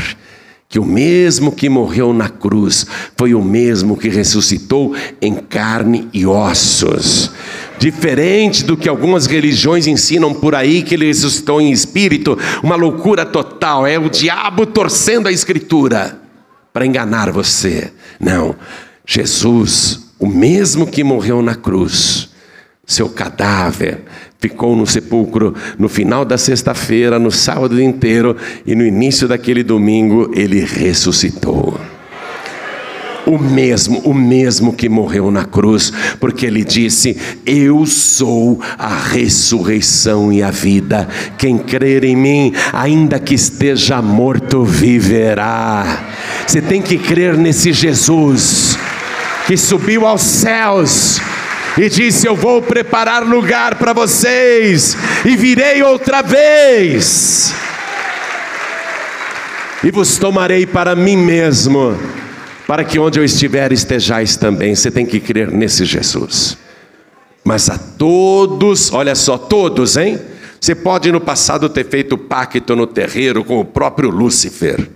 que o mesmo que morreu na cruz foi o mesmo que ressuscitou em carne e ossos. Diferente do que algumas religiões ensinam por aí, que ele ressuscitou em espírito, uma loucura total, é o diabo torcendo a escritura para enganar você. Não, Jesus, o mesmo que morreu na cruz, seu cadáver ficou no sepulcro no final da sexta-feira, no sábado inteiro e no início daquele domingo ele ressuscitou. O mesmo, o mesmo que morreu na cruz, porque ele disse: Eu sou a ressurreição e a vida. Quem crer em mim, ainda que esteja morto, viverá. Você tem que crer nesse Jesus que subiu aos céus e disse: Eu vou preparar lugar para vocês, e virei outra vez, e vos tomarei para mim mesmo, para que onde eu estiver estejais também. Você tem que crer nesse Jesus. Mas a todos, olha só, todos, hein? Você pode no passado ter feito pacto no terreiro com o próprio Lúcifer.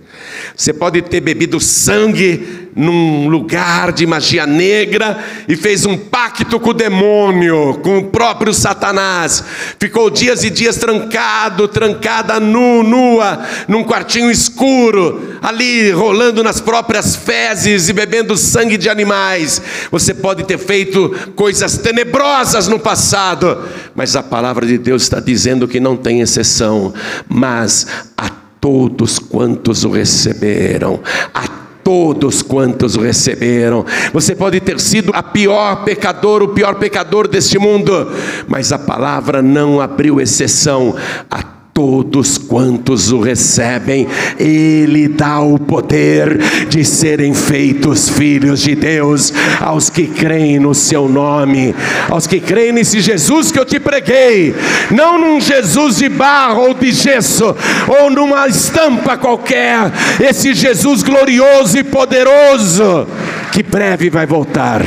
Você pode ter bebido sangue num lugar de magia negra e fez um pacto com o demônio, com o próprio Satanás. Ficou dias e dias trancado, trancada nu, nua, num quartinho escuro, ali rolando nas próprias fezes e bebendo sangue de animais. Você pode ter feito coisas tenebrosas no passado, mas a palavra de Deus está dizendo que não tem exceção, mas a todos quantos o receberam, a todos quantos receberam. Você pode ter sido a pior pecador, o pior pecador deste mundo, mas a palavra não abriu exceção a todos quantos o recebem, Ele dá o poder de serem feitos filhos de Deus aos que creem no Seu nome, aos que creem nesse Jesus que eu te preguei, não num Jesus de barro ou de gesso, ou numa estampa qualquer, esse Jesus glorioso e poderoso, que breve vai voltar.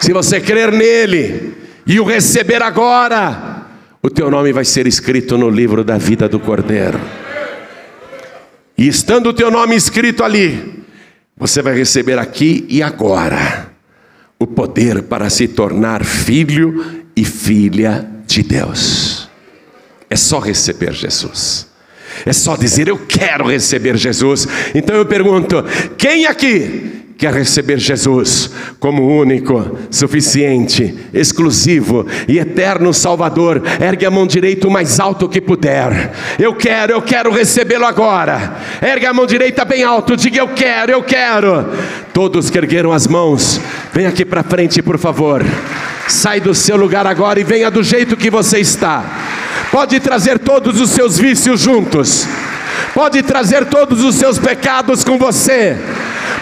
Se você crer nele e o receber agora, o teu nome vai ser escrito no livro da vida do Cordeiro. E estando o teu nome escrito ali, você vai receber aqui e agora o poder para se tornar filho e filha de Deus. É só receber Jesus. É só dizer eu quero receber Jesus. Então eu pergunto: quem aqui quer receber Jesus como único, suficiente, exclusivo e eterno Salvador, ergue a mão direita o mais alto que puder. Eu quero, eu quero recebê-lo agora. Ergue a mão direita bem alto, diga eu quero, eu quero. Todos que ergueram as mãos, vem aqui para frente, por favor. Sai do seu lugar agora e venha do jeito que você está pode trazer todos os seus vícios juntos, pode trazer todos os seus pecados com você,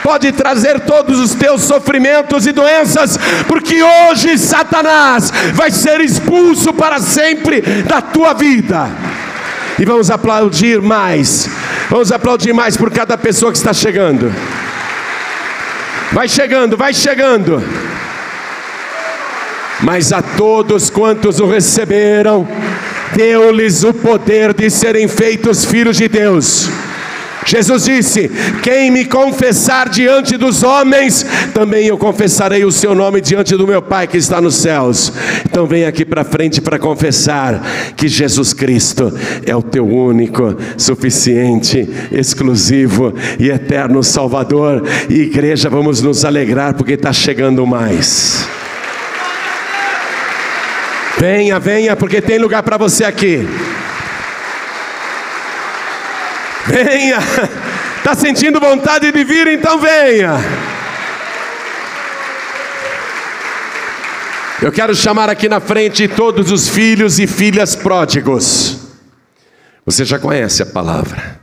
pode trazer todos os teus sofrimentos e doenças, porque hoje Satanás vai ser expulso para sempre da tua vida. E vamos aplaudir mais, vamos aplaudir mais por cada pessoa que está chegando. Vai chegando, vai chegando. Mas a todos quantos o receberam, deu-lhes o poder de serem feitos filhos de Deus. Jesus disse: Quem me confessar diante dos homens, também eu confessarei o seu nome diante do meu Pai que está nos céus. Então vem aqui para frente para confessar que Jesus Cristo é o teu único, suficiente, exclusivo e eterno Salvador. E igreja, vamos nos alegrar porque está chegando mais. Venha, venha, porque tem lugar para você aqui. Venha. Está sentindo vontade de vir? Então venha. Eu quero chamar aqui na frente todos os filhos e filhas pródigos. Você já conhece a palavra,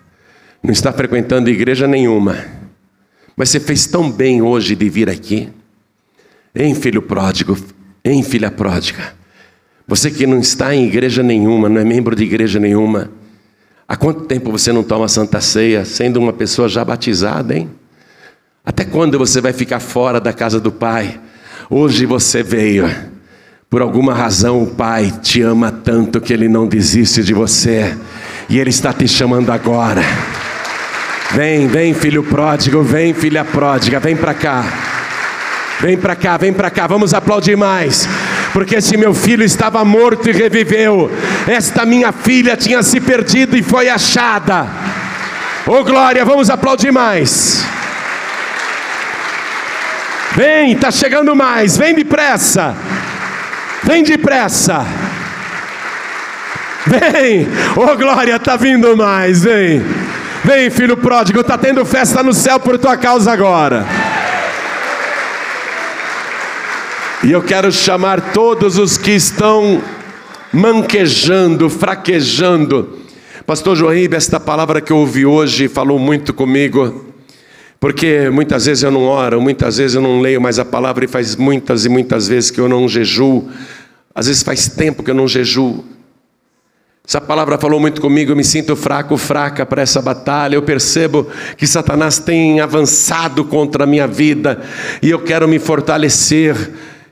não está frequentando igreja nenhuma, mas você fez tão bem hoje de vir aqui. Em filho pródigo, em filha pródiga. Você que não está em igreja nenhuma, não é membro de igreja nenhuma, Há quanto tempo você não toma santa ceia sendo uma pessoa já batizada, hein? Até quando você vai ficar fora da casa do Pai? Hoje você veio. Por alguma razão o Pai te ama tanto que ele não desiste de você. E ele está te chamando agora. Vem, vem, filho pródigo, vem, filha pródiga, vem para cá. Vem para cá, vem para cá, vamos aplaudir mais porque esse meu filho estava morto e reviveu, esta minha filha tinha se perdido e foi achada. Oh glória, vamos aplaudir mais. Vem, está chegando mais, vem depressa, vem depressa. Vem, oh glória, está vindo mais, vem. Vem, filho pródigo, está tendo festa no céu por tua causa agora. E eu quero chamar todos os que estão manquejando, fraquejando. Pastor Joaíbe, esta palavra que eu ouvi hoje falou muito comigo, porque muitas vezes eu não oro, muitas vezes eu não leio mais a palavra e faz muitas e muitas vezes que eu não jejuo. Às vezes faz tempo que eu não jejuo. Essa palavra falou muito comigo, eu me sinto fraco, fraca para essa batalha. Eu percebo que Satanás tem avançado contra a minha vida e eu quero me fortalecer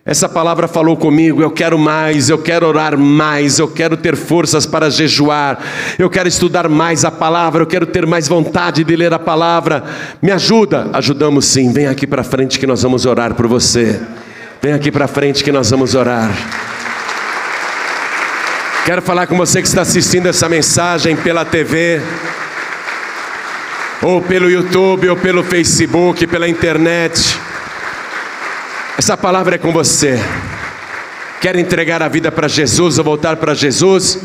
essa palavra falou comigo, eu quero mais, eu quero orar mais, eu quero ter forças para jejuar, eu quero estudar mais a palavra, eu quero ter mais vontade de ler a palavra. Me ajuda? Ajudamos sim. Vem aqui para frente que nós vamos orar por você. Vem aqui para frente que nós vamos orar. Quero falar com você que está assistindo essa mensagem pela TV, ou pelo YouTube, ou pelo Facebook, pela internet. Essa palavra é com você. Quer entregar a vida para Jesus ou voltar para Jesus?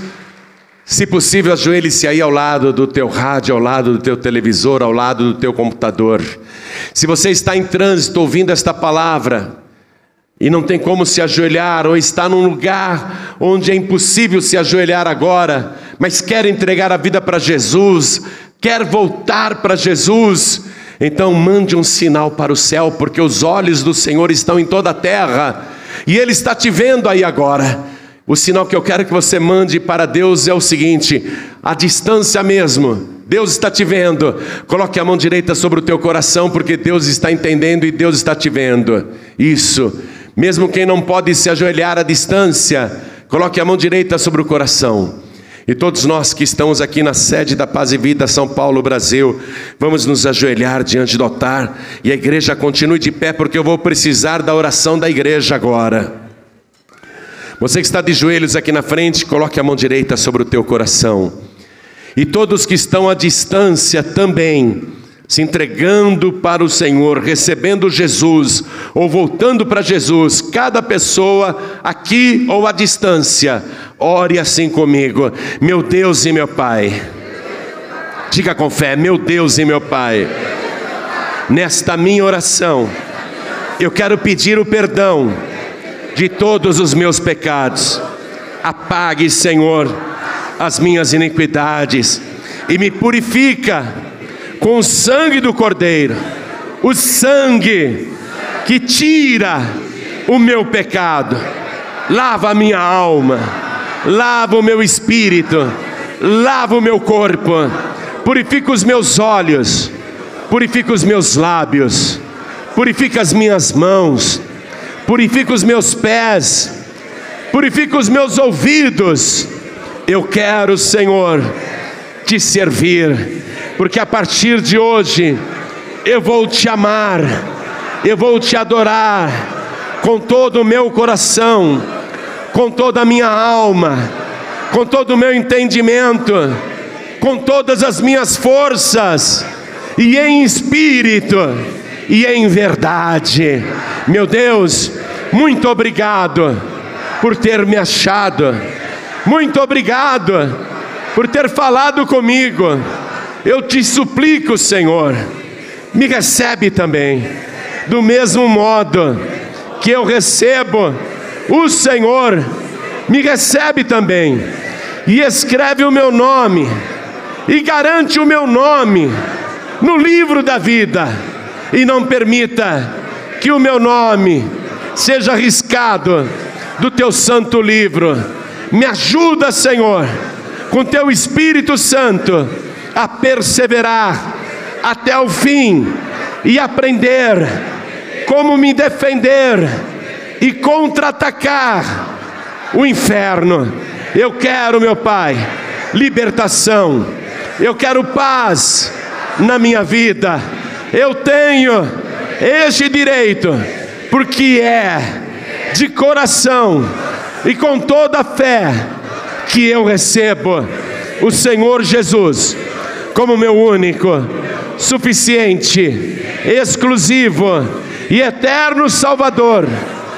Se possível, ajoelhe-se aí ao lado do teu rádio, ao lado do teu televisor, ao lado do teu computador. Se você está em trânsito ouvindo esta palavra e não tem como se ajoelhar, ou está num lugar onde é impossível se ajoelhar agora, mas quer entregar a vida para Jesus, quer voltar para Jesus, então mande um sinal para o céu, porque os olhos do Senhor estão em toda a terra, e Ele está te vendo aí agora. O sinal que eu quero que você mande para Deus é o seguinte: a distância mesmo. Deus está te vendo. Coloque a mão direita sobre o teu coração, porque Deus está entendendo e Deus está te vendo. Isso. Mesmo quem não pode se ajoelhar à distância, coloque a mão direita sobre o coração. E todos nós que estamos aqui na sede da Paz e Vida São Paulo, Brasil, vamos nos ajoelhar diante do altar e a igreja continue de pé, porque eu vou precisar da oração da igreja agora. Você que está de joelhos aqui na frente, coloque a mão direita sobre o teu coração. E todos que estão à distância também, se entregando para o Senhor, recebendo Jesus ou voltando para Jesus, cada pessoa aqui ou à distância, ore assim comigo, meu Deus e meu Pai. Diga com fé, meu Deus e meu Pai. Nesta minha oração, eu quero pedir o perdão de todos os meus pecados. Apague, Senhor, as minhas iniquidades e me purifica com o sangue do Cordeiro, o sangue que tira o meu pecado, lava a minha alma, lava o meu espírito, lava o meu corpo, purifica os meus olhos, purifica os meus lábios, purifica as minhas mãos, purifica os meus pés, purifica os meus ouvidos. Eu quero, Senhor, te servir, porque a partir de hoje eu vou te amar, eu vou te adorar com todo o meu coração, com toda a minha alma, com todo o meu entendimento, com todas as minhas forças, e em espírito e em verdade. Meu Deus, muito obrigado por ter me achado, muito obrigado por ter falado comigo. Eu te suplico, Senhor, me recebe também, do mesmo modo que eu recebo o Senhor, me recebe também, e escreve o meu nome, e garante o meu nome no livro da vida, e não permita que o meu nome seja arriscado do teu santo livro. Me ajuda, Senhor, com teu Espírito Santo, a perseverar até o fim e aprender como me defender e contra-atacar o inferno. Eu quero, meu Pai, libertação. Eu quero paz na minha vida. Eu tenho este direito, porque é de coração e com toda a fé que eu recebo o Senhor Jesus como meu único, suficiente, exclusivo e eterno Salvador